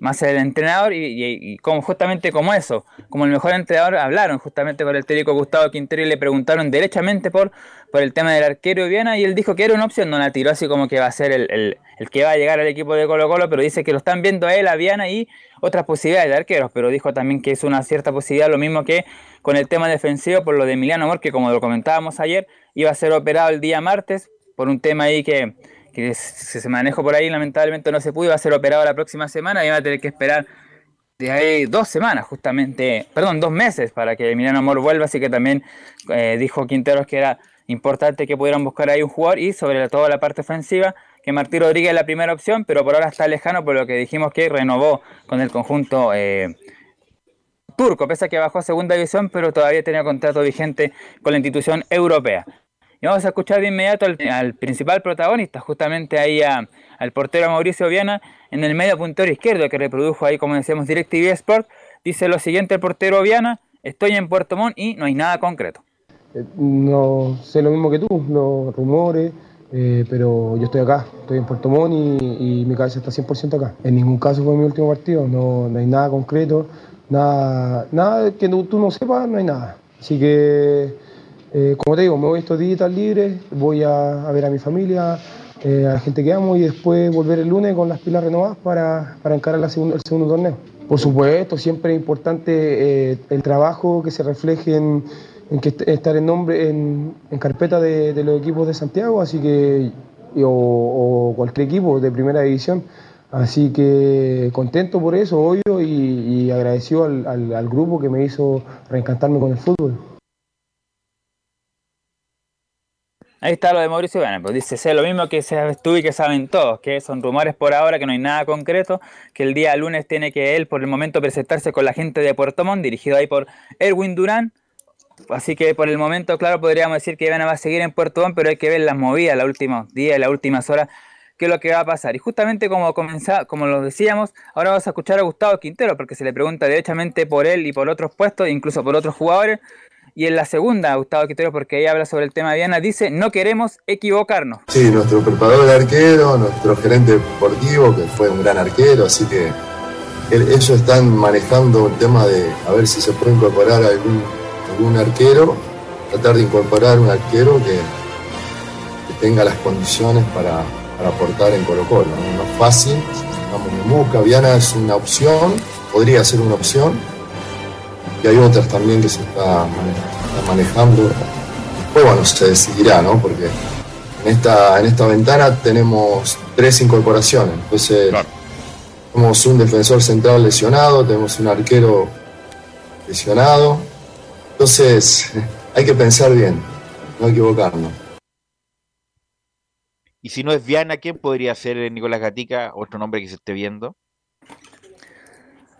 D: más el entrenador y, y- como justamente como eso, como el mejor entrenador hablaron justamente con el técnico Gustavo Quintero y le preguntaron derechamente por, por el tema del arquero Viana y él dijo que era una opción, no la tiró así como que va a ser el, el- el que va a llegar al equipo de Colo Colo, pero dice que lo están viendo a él, a Viana y otras posibilidades de arqueros, pero dijo también que es una cierta posibilidad, lo mismo que con el tema defensivo por lo de Emiliano Amor, que como lo comentábamos ayer, iba a ser operado el día martes por un tema ahí que, que se se manejó por ahí, lamentablemente no se pudo, iba a ser operado la próxima semana y va a tener que esperar de ahí dos semanas justamente, perdón, dos meses para que Emiliano Amor vuelva, así que también eh, dijo Quinteros que era importante que pudieran buscar ahí un jugador y sobre todo la parte ofensiva, que Martín Rodríguez es la primera opción, pero por ahora está lejano por lo que dijimos que renovó con el conjunto eh, turco, pese a que bajó a segunda división, pero todavía tenía contrato vigente con la institución europea. Y vamos a escuchar de inmediato al, al principal protagonista, justamente ahí al portero Mauricio Viana, en el medio puntero izquierdo que reprodujo ahí, como decíamos, DirecTV Sport. Dice lo siguiente el portero Viana, estoy en Puerto Montt y no hay nada concreto.
P: Eh, No sé lo mismo que tú, los rumores, eh, pero yo estoy acá, estoy en Puerto Montt y, mi cabeza está 100% acá. En ningún caso fue mi último partido, no, no hay nada concreto, nada, nada que tú no sepas, no hay nada. Así que, eh, como te digo, me voy estos días libres, voy a, ver a mi familia, eh, a la gente que amo y después volver el lunes con las pilas renovadas para, para encarar el segundo torneo. Por supuesto, siempre es importante eh, el trabajo que se refleje en, que est- estar en nombre, en, carpeta de, los equipos de Santiago, así que o, cualquier equipo de primera división. Así que contento por eso, obvio, y, agradecido al grupo que me hizo reencantarme con el fútbol.
D: Ahí está lo de Mauricio Viana, pues dice, sé lo mismo que sabes tú y que saben todos, que son rumores por ahora, que no hay nada concreto, que el día lunes tiene que él por el momento presentarse con la gente de Puerto Montt, dirigido ahí por Erwin Durán, así que por el momento, claro, podríamos decir que Viana va a seguir en Puerto Montt, pero hay que ver las movidas, los últimos días, las últimas horas, qué es lo que va a pasar. Y justamente como comenzá, como lo decíamos, ahora vamos a escuchar a Gustavo Quintero, porque se le pregunta derechamente por él y por otros puestos, incluso por otros jugadores, y en la segunda, Gustavo Quintero, porque ella habla sobre el tema de Viana, dice, no queremos equivocarnos.
Q: Sí, nuestro preparador de arquero, nuestro gerente deportivo, que fue un gran arquero, así que el- ellos están manejando el tema de a ver si se puede incorporar algún, algún arquero, tratar de incorporar un arquero que, tenga las condiciones para, para aportar en Colo Colo. No, es fácil, vamos en busca, Viana es una opción, podría ser una opción, y hay otras también que se está, mane- está manejando. Después, bueno, se decidirá, ¿no? Porque en esta, en esta ventana tenemos tres incorporaciones. Entonces, tenemos un defensor central lesionado, tenemos un arquero lesionado. Entonces, hay que pensar bien, no equivocarnos.
H: Y si no es Viana, ¿quién podría ser eh, Nicolás Gatica? Otro nombre que se esté viendo.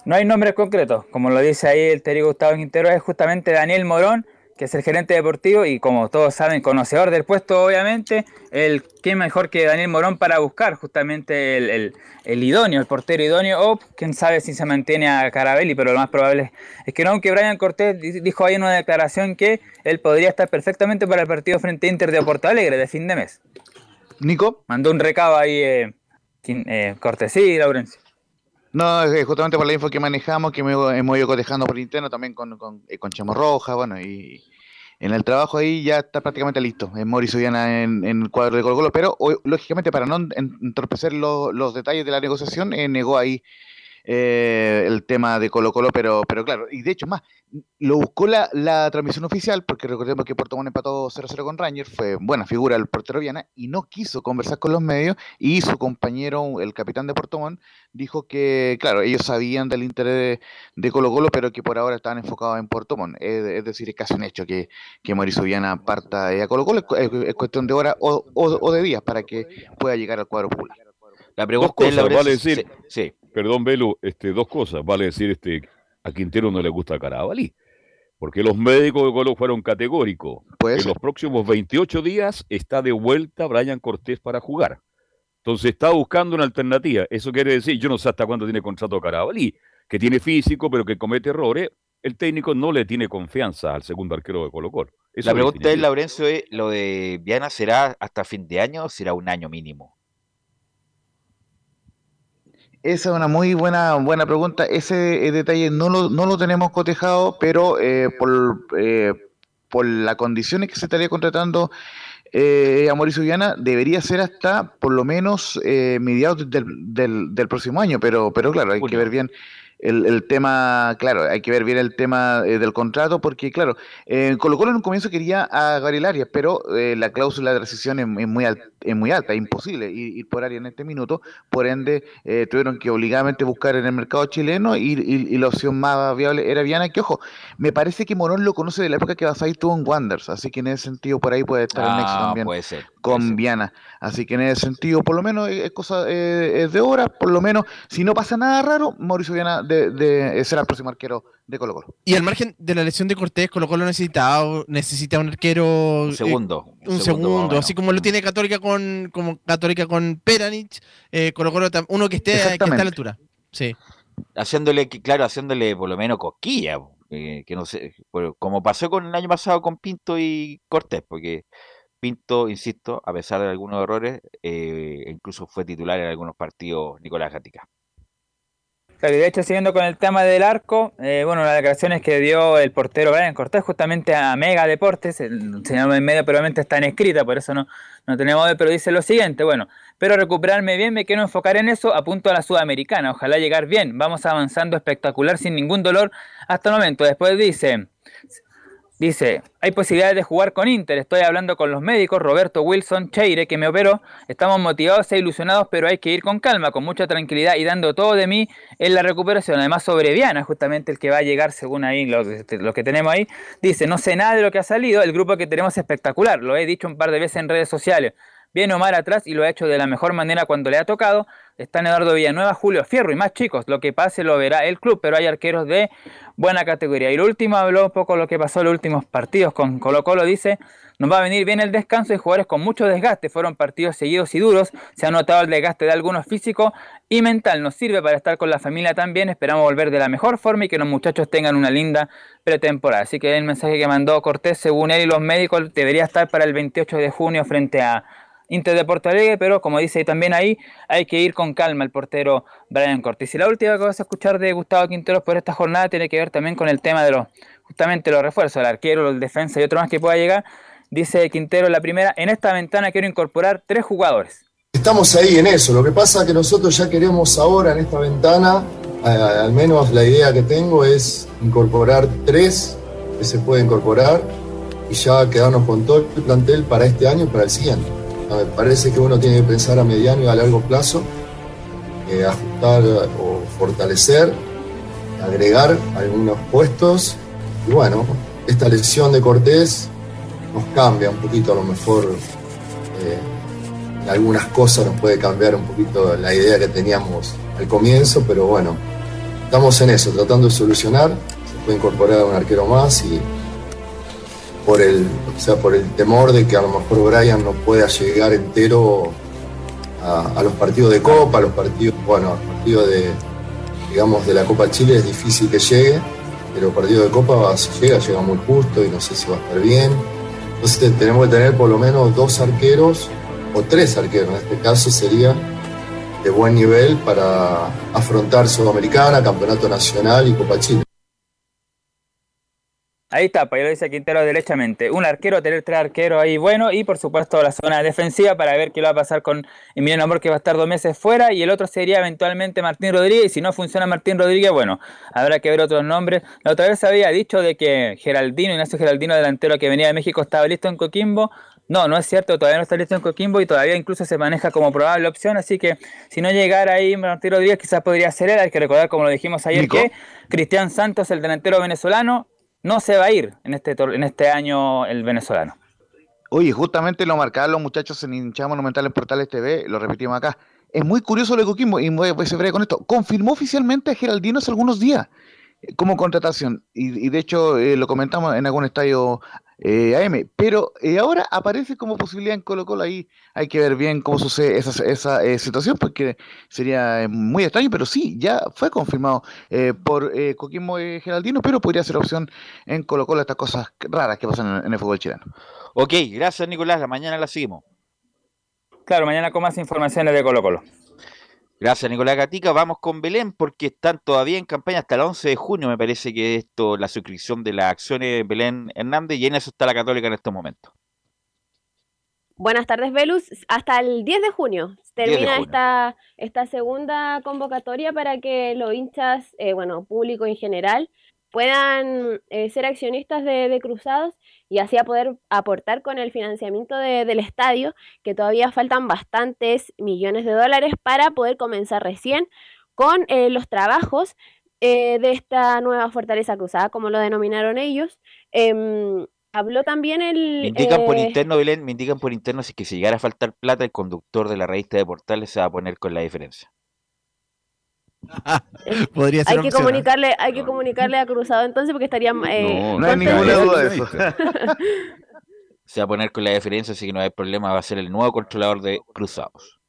D: No hay nombres concretos, como lo dice ahí el técnico Gustavo Quintero, es justamente Daniel Morón, que es el gerente deportivo y como todos saben, conocedor del puesto obviamente, el qué mejor que Daniel Morón para buscar justamente el, el- el idóneo, el portero idóneo, o quién sabe si se mantiene a Carabelli, pero lo más probable es que no, aunque Brian Cortés di- dijo ahí en una declaración que él podría estar perfectamente para el partido frente a Inter de Porto Alegre de fin de mes.
F: Nico.
D: Mandó un recado ahí eh, eh, Cortés, sí, Laurencio.
F: No, justamente por la info que manejamos, que me hemos ido cotejando por interno también con, con, eh, con Chemo Roja, bueno, y en el trabajo ahí ya está prácticamente listo. Es Mauricio Viana en, en el cuadro de Colo Colo, pero lógicamente para no en- entorpecer lo- los detalles de la negociación, eh, negó ahí eh, el tema de Colo Colo, pero, pero claro, y de hecho más, lo buscó la, la transmisión oficial, porque recordemos que Puerto Montt empató 0-0 con Ranger, fue buena figura el portero Viana, y no quiso conversar con los medios, y su compañero, el capitán de Puerto Montt, dijo que, claro, ellos sabían del interés de, Colo Colo, pero que por ahora estaban enfocados en Puerto Montt. Es, decir, es casi un hecho que, que Mauricio Viana parta a Colo Colo, es, cu- es- es cuestión de horas o, o- o de días para que pueda llegar al cuadro popular.
H: La
B: Dos
H: pregunta
B: cosas,
H: es, Laurencio,
B: vale decir,
H: sí,
B: perdón, Belu, este, dos cosas, vale decir, este, a Quintero no le gusta Carabalí, Porque los médicos de Colo fueron categóricos.
F: Puede
B: en los próximos 28 días está de vuelta Brian Cortés para jugar. Entonces está buscando una alternativa. Eso quiere decir, yo no sé hasta cuándo tiene contrato Carabalí, que tiene físico, pero que comete errores. El técnico no le tiene confianza al segundo arquero de Colo Colo. Eso
H: La pregunta es. Laurencio, es, ¿lo de Viana será hasta fin de año o será un año mínimo?
F: Esa es una muy buena, buena pregunta. Ese eh, detalle no lo, no lo tenemos cotejado, pero eh, por, eh, por las condiciones que se estaría contratando eh, a Mauricio Viana, debería ser hasta por lo menos eh, mediados del, del, del próximo año. Pero, pero claro, hay que ver bien el, el tema, claro, hay que ver bien el tema eh, del contrato, porque claro, eh, Colo Colo en un comienzo quería a Gabriel Arias, pero eh, la cláusula de rescisión es, es muy al- es muy alta, es imposible ir, ir por Arias en este minuto, por ende eh, tuvieron que obligadamente buscar en el mercado chileno y, y- y la opción más viable era Viana, que ojo, me parece que Morón lo conoce de la época que Basay tuvo en Wanderers, así que en ese sentido por ahí puede estar el nexo
H: Ah,
F: también
H: puede ser.
F: con Viana. Así que en ese sentido, por lo menos es es cosa eh, es de hora, por lo menos, si no pasa nada raro, Mauricio Viana de, de- será el próximo arquero de Colo Colo.
G: Y al margen de la lesión de Cortés, Colo Colo necesita, necesita un arquero.
H: Un
G: eh,
H: segundo,
G: un,
H: un segundo
G: así como lo tiene Católica con, como Católica con Peranich, eh, Colo Colo uno que esté, que esté a la altura. Sí.
H: Haciéndole, claro, haciéndole por lo menos cosquilla, eh, que no sé, como pasó con el año pasado con Pinto y Cortés, porque Pinto, insisto, a pesar de algunos errores, eh, incluso fue titular en algunos partidos Nicolás Gatica.
D: Claro, y de hecho, siguiendo con el tema del arco, eh, bueno, las declaraciones que dio el portero Brian Cortés justamente a Mega Deportes, el señor en medio probablemente está en escrita, por eso no, no tenemos pero dice lo siguiente, bueno, pero recuperarme bien, me quiero enfocar en eso, apunto a la sudamericana, ojalá llegar bien, vamos avanzando espectacular sin ningún dolor hasta el momento. Después dice, Dice, hay posibilidades de jugar con Inter, estoy hablando con los médicos, Roberto Wilson Cheire, que me operó, estamos motivados e ilusionados, pero hay que ir con calma, con mucha tranquilidad y dando todo de mí en la recuperación. Además, sobre Viana, justamente el que va a llegar, según ahí lo, lo que tenemos ahí, dice, no sé nada de lo que ha salido, el grupo que tenemos es espectacular, lo he dicho un par de veces en redes sociales. Viene Omar atrás y lo ha hecho de la mejor manera cuando le ha tocado. Están Eduardo Villanueva, Julio Fierro y más chicos. Lo que pase lo verá el club, pero hay arqueros de buena categoría. Y lo último habló un poco lo que pasó en los últimos partidos con Colo Colo. Dice, nos va a venir bien el descanso y jugadores con mucho desgaste. Fueron partidos seguidos y duros. Se ha notado el desgaste de algunos físico y mental. Nos sirve para estar con la familia también. Esperamos volver de la mejor forma y que los muchachos tengan una linda pretemporada. Así que el mensaje que mandó Cortés, según él y los médicos, debería estar para el 28 de junio frente a Inter de Porto Alegre, pero como dice también ahí, hay que ir con calma el portero Brian Cortés. Y la última que vas a escuchar de Gustavo Quinteros por esta jornada tiene que ver también con el tema de los, justamente los refuerzos, el arquero, el defensa y otro más que pueda llegar. Dice Quintero la primera, en esta ventana quiero incorporar tres jugadores.
Q: Estamos ahí en eso. Lo que pasa es que nosotros ya queremos ahora en esta ventana, al menos la idea que tengo es incorporar tres que se puede incorporar y ya quedarnos con todo el plantel para este año y para el siguiente. Me parece que uno tiene que pensar a mediano y a largo plazo, eh, ajustar o fortalecer, agregar algunos puestos y bueno, esta lesión de Cortés nos cambia un poquito a lo mejor. eh, algunas cosas nos puede cambiar un poquito la idea que teníamos al comienzo, pero bueno, estamos en eso, tratando de solucionar. Se puede incorporar un arquero más y por el, o sea, por el temor de que a lo mejor Brian no pueda llegar entero a, a los partidos de Copa, a los partidos, bueno, a los partidos de, digamos, de la Copa Chile es difícil que llegue, pero partido de Copa si llega, llega muy justo y no sé si va a estar bien. Entonces te- tenemos que tener por lo menos dos arqueros o tres arqueros, en este caso sería de buen nivel para afrontar Sudamericana, Campeonato Nacional y Copa Chile.
D: Ahí está, pues ya lo dice Quintero derechamente. Un arquero, tener tres arqueros ahí bueno y por supuesto la zona defensiva para ver qué va a pasar con Emiliano Amor que va a estar dos meses fuera y el otro sería eventualmente Martín Rodríguez y si no funciona Martín Rodríguez, bueno, habrá que ver otros nombres. La otra vez había dicho de que Geraldino, Ignacio Geraldino delantero que venía de México estaba listo en Coquimbo. No, no es cierto, todavía no está listo en Coquimbo y todavía incluso se maneja como probable opción, así que si no llegara ahí Martín Rodríguez quizás podría ser él, hay que recordar como lo dijimos ayer
F: Nico.
D: que Cristian Santos, el delantero venezolano, no se va a ir en este, en este año el venezolano.
F: Oye, justamente lo marcaban los muchachos en Hinchada Monumental en Portales TV, lo repetimos acá. Es muy curioso lo de Coquimbo, y voy, a ser breve con esto. Confirmó oficialmente a Geraldino hace algunos días. como contratación. Y, y de hecho eh, lo comentamos en algún estadio eh, AM. Pero eh, ahora aparece como posibilidad en Colo Colo. Ahí hay que ver bien cómo sucede esa, esa eh, situación porque sería muy extraño. Pero sí, ya fue confirmado eh, por eh, Coquimbo eh, Geraldino, pero podría ser opción en Colo Colo estas cosas raras que pasan en, en el fútbol chileno.
H: Ok, gracias Nicolás. La mañana la seguimos.
D: Claro, mañana con más informaciones de Colo Colo.
H: Gracias, Nicolás Gatica. Vamos con Belén porque están todavía en campaña hasta el 11 de junio, me parece que esto, la suscripción de las acciones Belén Hernández, y en eso está la Católica en estos momentos.
E: Buenas tardes, Velus. Hasta el 10 de junio
H: 10 de
E: termina
H: junio.
E: esta, esta segunda convocatoria para que los hinchas, eh, bueno, público en general, puedan eh, ser accionistas de, de Cruzados y así a poder aportar con el financiamiento de- del estadio, que todavía faltan bastantes millones de dólares para poder comenzar recién con eh, los trabajos eh, de esta nueva fortaleza cruzada, como lo denominaron ellos. Em, habló también el...
H: Me indican por
E: eh,
H: interno, Belén, me indican por interno si es que si llegara a faltar plata, el conductor de la revista de Portales se va a poner con la diferencia.
G: Podría ser
E: hay que
G: opción, ¿eh?
E: comunicarle, hay que comunicarle a Cruzado entonces porque estaría eh,
H: no hay
E: contento.
H: ninguna duda de eso. Se va a poner con la diferencia, así que no hay problema, va a ser el nuevo controlador de Cruzados.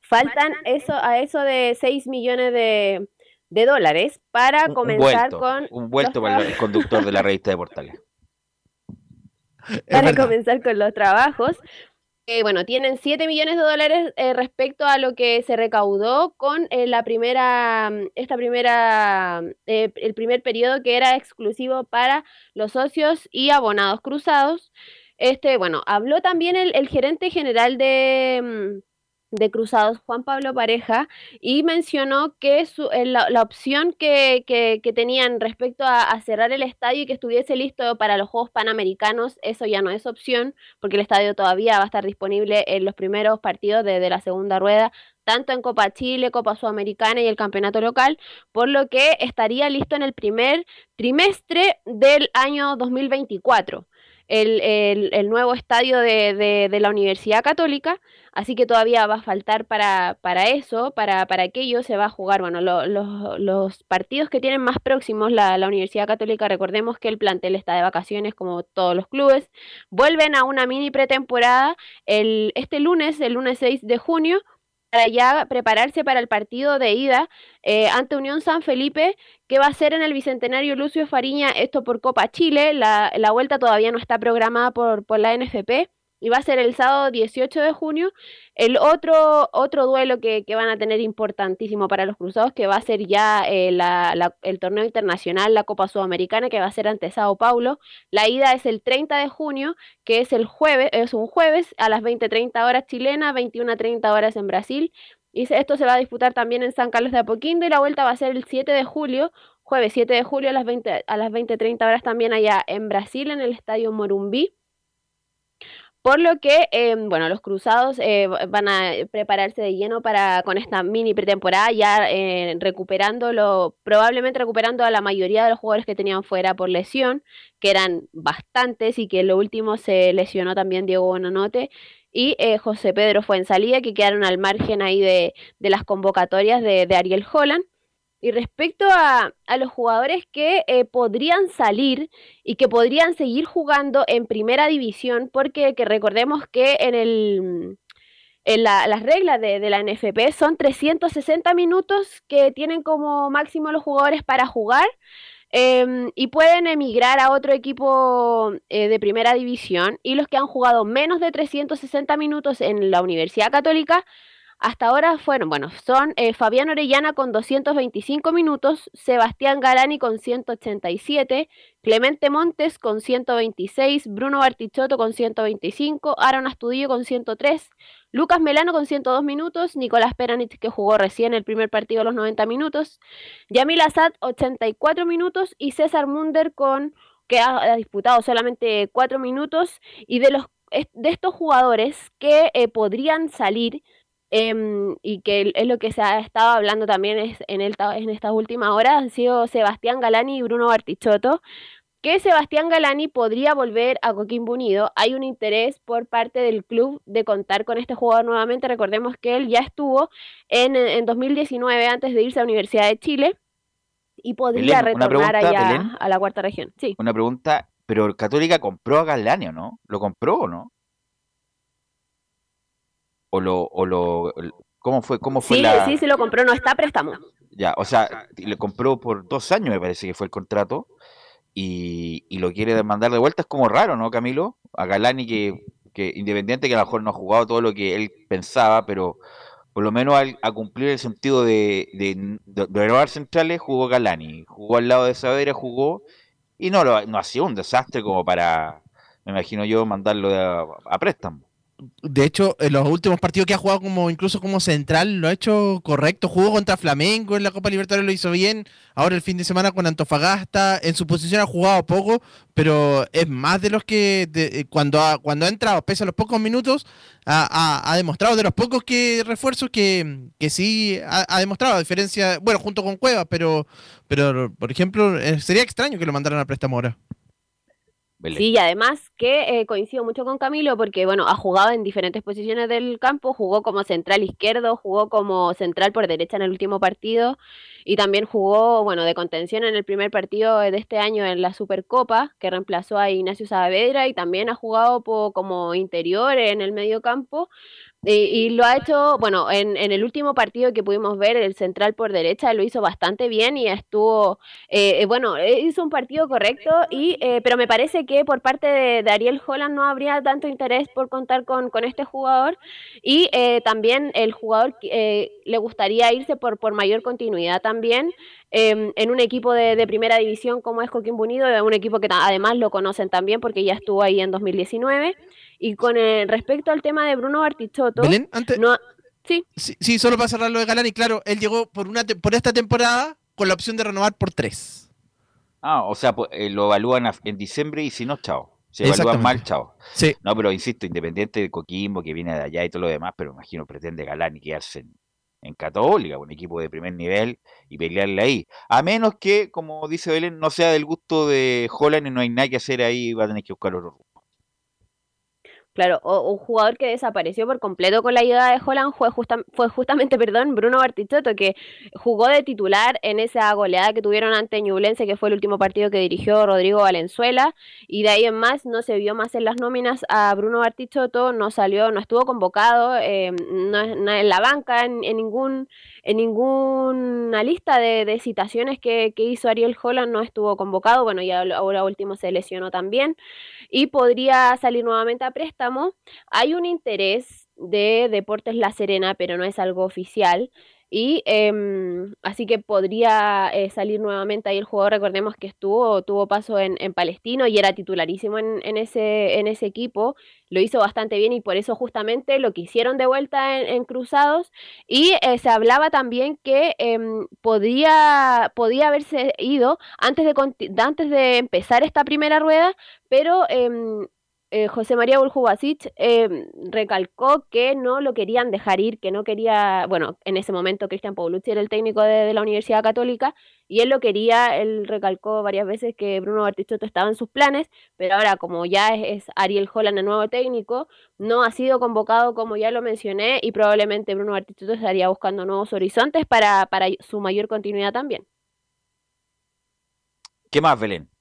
E: Faltan eso a eso de 6 millones de, de dólares para
H: Un
E: comenzar
H: vuelto,
E: con
H: un vuelto para el conductor de la revista de Portales.
E: para comenzar con los trabajos. Eh, bueno, tienen 7 millones de dólares eh, respecto a lo que se recaudó con eh, la primera, mm, esta primera, eh, el primer periodo que era exclusivo para los socios y abonados cruzados. Este, bueno, habló también el, el gerente general de, mm, de Cruzados, Juan Pablo Pareja, y mencionó que su- eh, la, opción que, que- tenían respecto a, cerrar el estadio y que estuviese listo para los Juegos Panamericanos, eso ya no es opción, porque el estadio todavía va a estar disponible en los primeros partidos de, de la segunda rueda, tanto en Copa Chile, Copa Sudamericana y el campeonato local, por lo que estaría listo en el primer trimestre del año 2024. El, el- el nuevo estadio de, de- la Universidad Católica, así que todavía va a faltar para, para eso, para, para aquello se va a jugar, bueno, lo- lo- los partidos que tienen más próximos la, la Universidad Católica, recordemos que el plantel está de vacaciones como todos los clubes, vuelven a una mini pretemporada el, este lunes, el lunes 6 de junio, para ya prepararse para el partido de ida eh, ante Unión San Felipe, que va a ser en el Bicentenario Lucio Fariña, esto por Copa Chile. La, la vuelta todavía no está programada por, por la NFP y va a ser el sábado 18 de junio. El otro, otro duelo que, que van a tener importantísimo para los cruzados, que va a ser ya eh, la- el torneo internacional, la Copa Sudamericana, que va a ser ante Sao Paulo. La ida es el 30 de junio, que es el jueves, es un jueves a las 20.30 horas chilenas, 21.30 horas en Brasil. Y esto se va a disputar también en San Carlos de Apoquindo y la vuelta va a ser el 7 de julio, jueves 7 de julio a las 20 a las 20:30 horas también allá en Brasil en el Estadio Morumbí. Por lo que, eh, bueno, los cruzados eh, va- van a prepararse de lleno para con esta mini pretemporada, ya eh, recuperándolo, probablemente recuperando a la mayoría de los jugadores que tenían fuera por lesión, que eran bastantes y que lo último se lesionó también Diego Bonanote y eh, José Pedro Fuensalida, que quedaron al margen ahí de, de las convocatorias de, de Ariel Holland. Y respecto a, a los jugadores que eh, podrían salir y que podrían seguir jugando en primera división, porque que recordemos que en el en la- las reglas de, de la NFP son 360 minutos que tienen como máximo los jugadores para jugar em, y pueden emigrar a otro equipo eh, de primera división y los que han jugado menos de 360 minutos en la Universidad Católica hasta ahora fueron, bueno, son eh, Fabián Orellana con 225 minutos, Sebastián Galani con 187, Clemente Montes con 126, Bruno Bartichotto con 125, Aaron Astudillo con 103, Lucas Melano con 102 minutos, Nicolás Peranich que jugó recién el primer partido a los 90 minutos, Yamil Asad 84 minutos y César Munder con que ha, disputado solamente 4 minutos y de los de estos jugadores que eh, podrían salir em, y que es lo que se ha estado hablando también es, en, el, ta- en estas últimas horas han sido Sebastián Galani y Bruno Bartichotto que Sebastián Galani podría volver a Coquimbo Unido. Hay un interés por parte del club de contar con este jugador nuevamente. Recordemos que él ya estuvo en, en 2019 antes de irse a la Universidad de Chile y podría
H: Belén,
E: retornar
H: pregunta,
E: allá
H: Belén.
E: a la cuarta región. Sí.
H: Una pregunta, pero Católica compró a Galani, ¿o no? ¿Lo compró o no? ¿O lo, o lo, cómo fue, cómo fue
E: Sí,
H: la,
E: sí, sí lo compró, no está a préstamo.
H: ya, o sea, le compró por dos años, me parece que fue el contrato, y, y lo quiere mandar de vuelta, es como raro, ¿no, Camilo? A Galani que, que independiente que a lo mejor no ha jugado todo lo que él pensaba, pero por lo menos al- a, cumplir el sentido de, de, de, de renovar centrales, jugó Galani, jugó al lado de Saavedra, jugó, y no, lo, no ha sido un desastre como para, me imagino yo, mandarlo a, a préstamo.
G: De hecho, en los últimos partidos que ha jugado como incluso como central lo ha hecho correcto. Jugó contra Flamengo en la Copa Libertadores lo hizo bien. Ahora el fin de semana con Antofagasta. En su posición ha jugado poco, pero es más de los que eh, cuando ha, cuando ha entrado, pese a los pocos minutos, ha, ha- ha demostrado de los pocos que refuerzos que, que sí ha, ha demostrado. A diferencia, bueno, junto con Cuevas, pero, pero por ejemplo, eh, sería extraño que lo mandaran a préstamo ahora.
E: Sí, y además que eh, coincido mucho con Camilo porque, bueno, ha jugado en diferentes posiciones del campo, jugó como central izquierdo, jugó como central por derecha en el último partido y también jugó, bueno, de contención en el primer partido de este año en la Supercopa, que reemplazó a Ignacio Saavedra y también ha jugado como interior en el medio campo. Y, y lo ha hecho, bueno, en, en el último partido que pudimos ver, el central por derecha lo hizo bastante bien y estuvo, eh, eh, bueno, eh, hizo un partido correcto, y, eh, pero me parece que por parte de, de Ariel Holland no habría tanto interés por contar con, con este jugador y eh, también el jugador eh, le gustaría irse por, por mayor continuidad también eh, en un equipo de, de primera división como es Coquimbo Unido, un equipo que además lo conocen también porque ya estuvo ahí en 2019. Y con el, respecto al tema de Bruno Bartichotto,
G: Belén, antes-
E: no, sí,
G: Sí, sí, solo para cerrar lo de Galani, claro, él llegó por una te- por esta temporada con la opción de renovar por tres.
H: Ah, o sea, pues, eh, lo evalúan en diciembre y si no, chao. Si evalúan mal, chao.
G: Sí.
H: No, pero insisto, independiente de Coquimbo, que viene de allá y todo lo demás, pero imagino pretende Galani quedarse en, en Católica, un equipo de primer nivel, y pelearle ahí. A menos que, como dice Belén, no sea del gusto de Holland y no hay nada que hacer ahí, va a tener que buscar otro rumbo.
E: Claro, o, un jugador que desapareció por completo con la llegada de Holland fue, justa- fue justamente, perdón, Bruno Bartichotto, que jugó de titular en esa goleada que tuvieron ante Ñublense, que fue el último partido que dirigió Rodrigo Valenzuela, y de ahí en más no se vio más en las nóminas a Bruno Bartichotto, no salió, no estuvo convocado, eh, no, en la banca, en, en ningún en ninguna lista de, de citaciones que, que hizo Ariel Holland no estuvo convocado, bueno, y ahora último se lesionó también, y podría salir nuevamente a préstamo. Hay un interés de Deportes La Serena, pero no es algo oficial. Y em, así que podría eh, salir nuevamente ahí el jugador. Recordemos que estuvo, tuvo paso en, en Palestino y era titularísimo en, en ese, en ese equipo. Lo hizo bastante bien y por eso justamente lo quisieron de vuelta en, en Cruzados. Y eh, se hablaba también que em, podía, podía haberse ido antes de, antes de empezar esta primera rueda, pero em, eh, José María Buljubasic eh, recalcó que no lo querían dejar ir, que no quería, bueno, en ese momento Cristian Paulucci era el técnico de, de la Universidad Católica y él lo quería, él recalcó varias veces que Bruno Bartichotto estaba en sus planes, pero ahora como ya es, es Ariel Holland el nuevo técnico, no ha sido convocado como ya lo mencioné y probablemente Bruno Bartichotto estaría buscando nuevos horizontes para, para su mayor continuidad también.
H: ¿Qué más, Belén?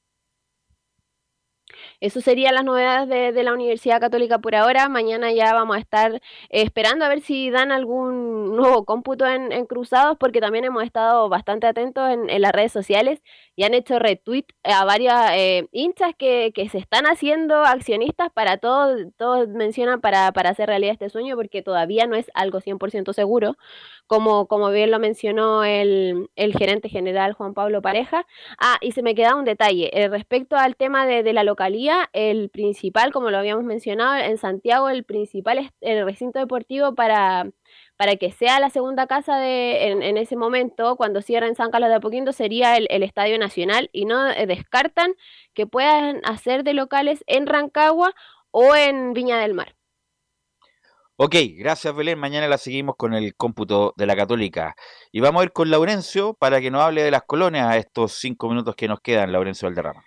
E: Eso serían las novedades de, la Universidad Católica por ahora. Mañana ya vamos a estar eh, esperando a ver si dan algún nuevo cómputo en, en Cruzados, porque también hemos estado bastante atentos en, en las redes sociales y han hecho retweet a varios eh, hinchas que, que se están haciendo accionistas para todos, todos mencionan para, para hacer realidad este sueño, porque todavía no es algo 100% seguro, como, como bien lo mencionó el, el gerente general Juan Pablo Pareja. Ah, y se me queda un detalle. eh, respecto al tema de, de la localía, el principal, como lo habíamos mencionado, en Santiago, el principal es el recinto deportivo para, para que sea la segunda casa de, en, ese momento, cuando cierren San Carlos de Apoquindo, sería el, el Estadio Nacional y no eh, descartan que puedan hacer de locales en Rancagua o en Viña del Mar.
H: Ok, gracias Belén. Mañana la seguimos con el cómputo de la Católica. Y vamos a ir con Laurencio para que nos hable de las colonias a estos cinco minutos que nos quedan, Laurencio Valderrama.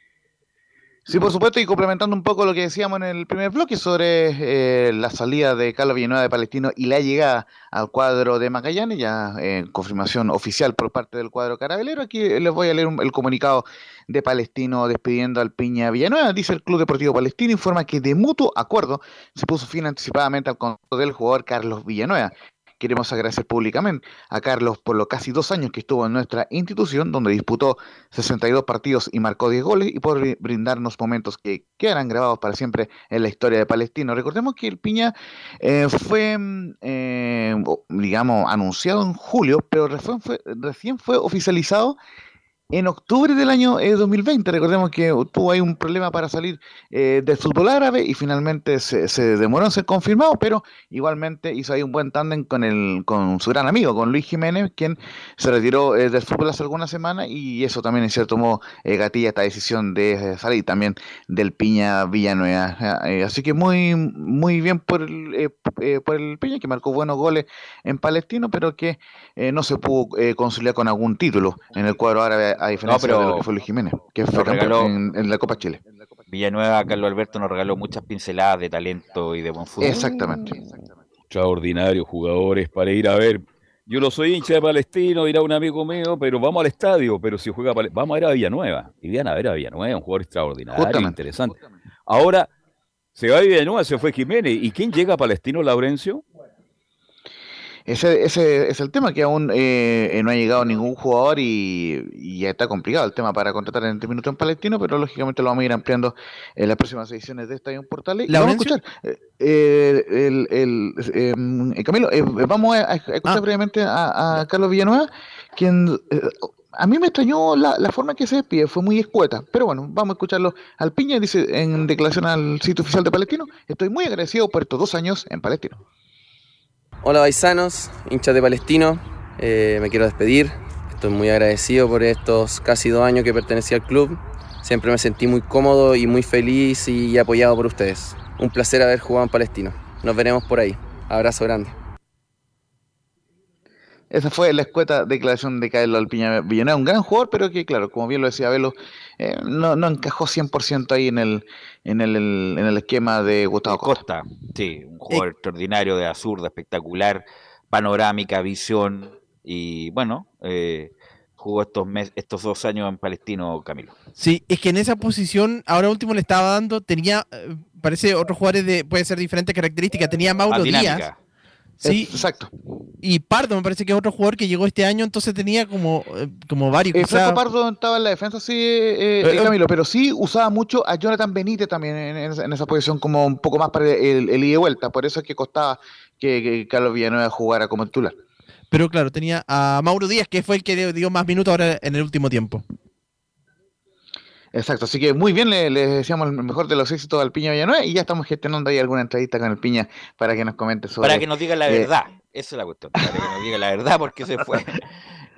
F: Sí, por supuesto, y complementando un poco lo que decíamos en el primer bloque sobre eh, la salida de Carlos Villanueva de Palestino y la llegada al cuadro de Magallanes, ya en confirmación oficial por parte del cuadro carabelero. Aquí les voy a leer un- el comunicado de Palestino despidiendo al Piña Villanueva. Dice el Club Deportivo Palestino, informa que de mutuo acuerdo se puso fin anticipadamente al contrato del jugador Carlos Villanueva. Queremos agradecer públicamente a Carlos por los casi dos años que estuvo en nuestra institución, donde disputó 62 partidos y marcó 10 goles, y por bri- brindarnos momentos que quedarán grabados para siempre en la historia de Palestino. Recordemos que el Piña eh, fue, mm, eh, digamos, anunciado en julio, pero recién fue oficializado en octubre del año eh, 2020. Recordemos que tuvo ahí un problema para salir eh, del fútbol árabe y finalmente se, se demoró en ser confirmado, pero igualmente hizo ahí un buen tándem con, el, con su gran amigo, con Luis Jiménez, quien se retiró eh, del fútbol hace algunas semanas y eso también en cierto modo eh, gatilla esta decisión de salir también del Piña Villanueva. Así que muy, muy bien por el, por el Piña, que marcó buenos goles en Palestino, pero que no se pudo conciliar con algún título en el cuadro árabe, a diferencia
H: pero
F: de lo que fue Luis Jiménez, que fue
H: regaló-
F: en, en la Copa Chile.
H: Villanueva, Carlos Alberto nos regaló muchas pinceladas de talento y de buen fútbol.
F: Exactamente.
B: Extraordinarios jugadores para ir a ver. Yo no soy hincha de Palestino, dirá un amigo mío, pero vamos al estadio. Pero si juega Pale- vamos a ir a Villanueva. Y vean a ver a Villanueva, un jugador extraordinario,
F: Justamente.
B: interesante. Ahora, se va a Villanueva, se fue Jiménez. ¿Y quién llega a Palestino, Laurencio?
F: Ese, ese es el tema, que aún eh, no ha llegado ningún jugador y, y ya está complicado el tema para contratar en este minuto en Palestino, pero lógicamente lo vamos a ir ampliando en las próximas ediciones de Estadio Portales. Y vamos a escuchar, eh, el, el, eh, Camilo, eh, vamos a, a
G: Ah.
F: escuchar brevemente a, a Carlos Villanueva, quien a mí me extrañó la, la forma que se despide, fue muy escueta, pero bueno, vamos a escucharlo al Piña, dice en declaración al sitio oficial de Palestino, estoy muy agradecido por estos dos años en Palestino.
R: Hola paisanos, hinchas de Palestino, Eh, me quiero despedir. Estoy muy agradecido por estos casi dos años que pertenecí al club. Siempre me sentí muy cómodo y muy feliz y apoyado por ustedes. Un placer haber jugado en Palestino. Nos veremos por ahí. Abrazo grande.
F: Esa fue la escueta declaración de Carlos Alpiña Villanueva, un gran jugador, pero que, claro, como bien lo decía Velo, eh, no, no encajó 100% ahí en el, en el, en el esquema de Gustavo Costa.
H: Costa, sí, un jugador extraordinario de azurda, espectacular, panorámica, visión y bueno, eh, jugó estos mes, estos dos años en Palestino, Camilo.
G: Sí, es que en esa posición, ahora último le estaba dando, tenía, eh, parece otros jugadores de, puede ser diferentes características, tenía Mauro
H: Más
G: Díaz. Sí,
F: exacto.
G: Y Pardo me parece que es otro jugador que llegó este año, entonces tenía como, eh, como varios.
F: Eh, Franco Pardo estaba en la defensa, sí, eh, eh, Camilo, pero sí usaba mucho a Jonathan Benítez también en, en esa, posición como un poco más para el, el ida y vuelta, por eso es que costaba que, que Carlos Villanueva jugara como titular.
G: Pero claro, tenía a Mauro Díaz, que fue el que dio más minutos ahora en el último tiempo.
F: Exacto, así que muy bien, le, le deseamos el mejor de los éxitos al Piña Villanueva y ya estamos gestionando ahí alguna entrevista con el Piña para que nos comente sobre...
H: Para que nos diga la
F: eh,
H: verdad, esa es la cuestión, para que nos diga la verdad porque se fue.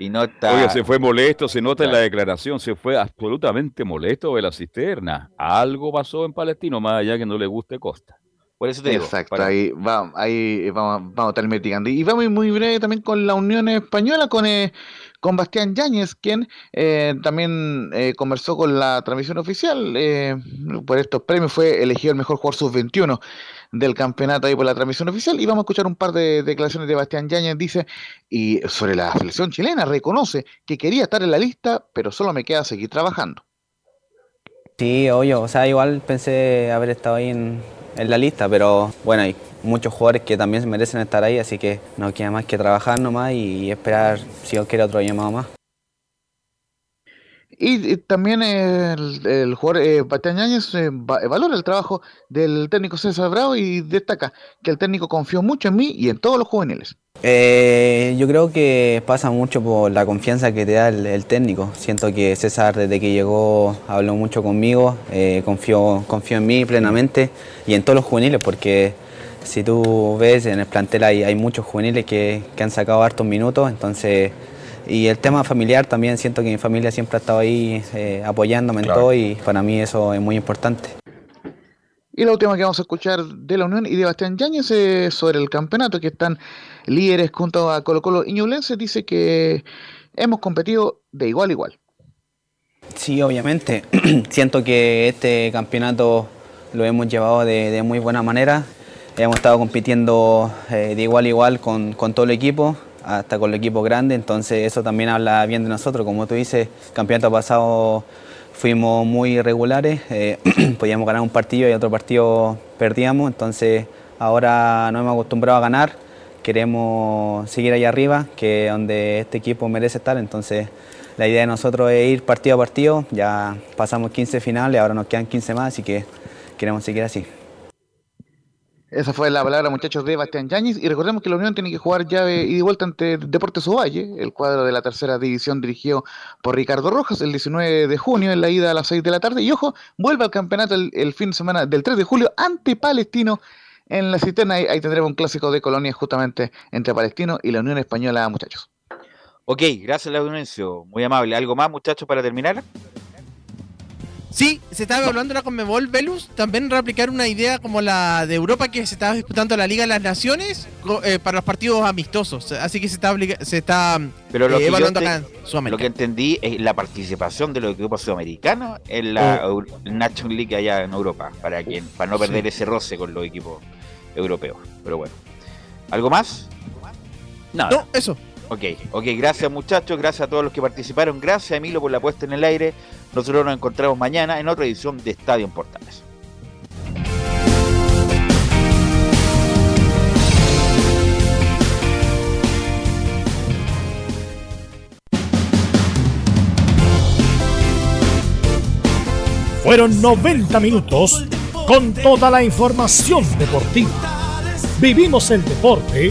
H: Y no está...
B: Oye, se fue molesto, se nota en la declaración, se fue absolutamente molesto de la cisterna. Algo pasó en Palestino, más allá que no le guste Costa.
H: Por eso te digo,
F: Exacto,
H: para-
F: ahí, va, ahí vamos, vamos a estar investigando. Y vamos muy breve también con la Unión Española, con, eh, con Bastián Yáñez, quien eh, también eh, conversó con la transmisión oficial. eh, por estos premios fue elegido el mejor jugador sub-21 del campeonato ahí por la transmisión oficial. Y vamos a escuchar un par de declaraciones de Bastián Yáñez. Dice, y sobre la selección chilena, reconoce que quería estar en la lista, pero solo me queda seguir trabajando.
S: Sí, obvio, o sea, igual pensé haber estado ahí en, en la lista, pero bueno, hay muchos jugadores que también merecen estar ahí, así que no queda más que trabajar nomás y esperar si Dios quiere otro llamado más.
F: Y, también el, el jugador eh, Bastián Yáñez eh, va- valora el trabajo del técnico César Bravo y destaca que el técnico confió mucho en mí y en todos los juveniles.
S: Eh, yo creo que pasa mucho por la confianza que te da el, el técnico. Siento que César desde que llegó habló mucho conmigo, eh, confió, confió en mí plenamente y en todos los juveniles porque si tú ves en el plantel hay, hay muchos juveniles que, que han sacado hartos minutos, entonces... Y el tema familiar también, siento que mi familia siempre ha estado ahí eh, apoyándome en todo y para mí eso es muy importante.
F: Y la última que vamos a escuchar de la Unión y de Bastián Yáñez es sobre el campeonato, que están líderes junto a Colo Colo y Ñublense, dice que hemos competido de igual a igual.
S: Sí, obviamente. Siento que este campeonato lo hemos llevado de, de muy buena manera. Hemos estado compitiendo eh, de igual a igual con, todo el equipo, hasta con el equipo grande, entonces eso también habla bien de nosotros. Como tú dices, campeonato pasado fuimos muy irregulares, eh, podíamos ganar un partido y otro partido perdíamos, entonces ahora nos hemos acostumbrado a ganar, queremos seguir ahí arriba, que es donde este equipo merece estar, entonces la idea de nosotros es ir partido a partido, ya pasamos 15 finales, ahora nos quedan 15 más, así que queremos seguir así.
F: Esa fue la palabra, muchachos, de Bastián Yáñez. Y recordemos que la Unión tiene que jugar llave y de vuelta ante Deportes Ovalle, el cuadro de la tercera división dirigido por Ricardo Rojas, el 19 de junio en la ida a las 6 de la tarde. Y ojo, vuelve al campeonato el, fin de semana del 3 de julio ante Palestino en la cisterna. Ahí, tendremos un clásico de colonias justamente entre Palestino y la Unión Española, muchachos.
H: Ok, gracias Laurencio, muy amable. ¿Algo más, muchachos, para terminar?
G: Sí, se estaba hablando la Conmebol Velus, también replicar una idea como la de Europa que se estaba disputando la Liga de las Naciones eh, para los partidos amistosos. Así que se está, se está
H: Pero lo,
G: eh, evaluando acá en Sudamérica.
H: lo que entendí es la participación de los equipos sudamericanos en la
G: Oh.
H: National League allá en Europa, para, que, para no perder
G: Sí.
H: ese roce con los equipos europeos. Pero bueno, ¿algo más? Nada.
G: No, eso.
H: Ok, ok, gracias muchachos, gracias a todos los que participaron, gracias Emilio por la puesta en el aire. Nosotros nos encontramos mañana en otra edición de Estadio en Portales.
A: Fueron 90 minutos con toda la información deportiva. Vivimos el deporte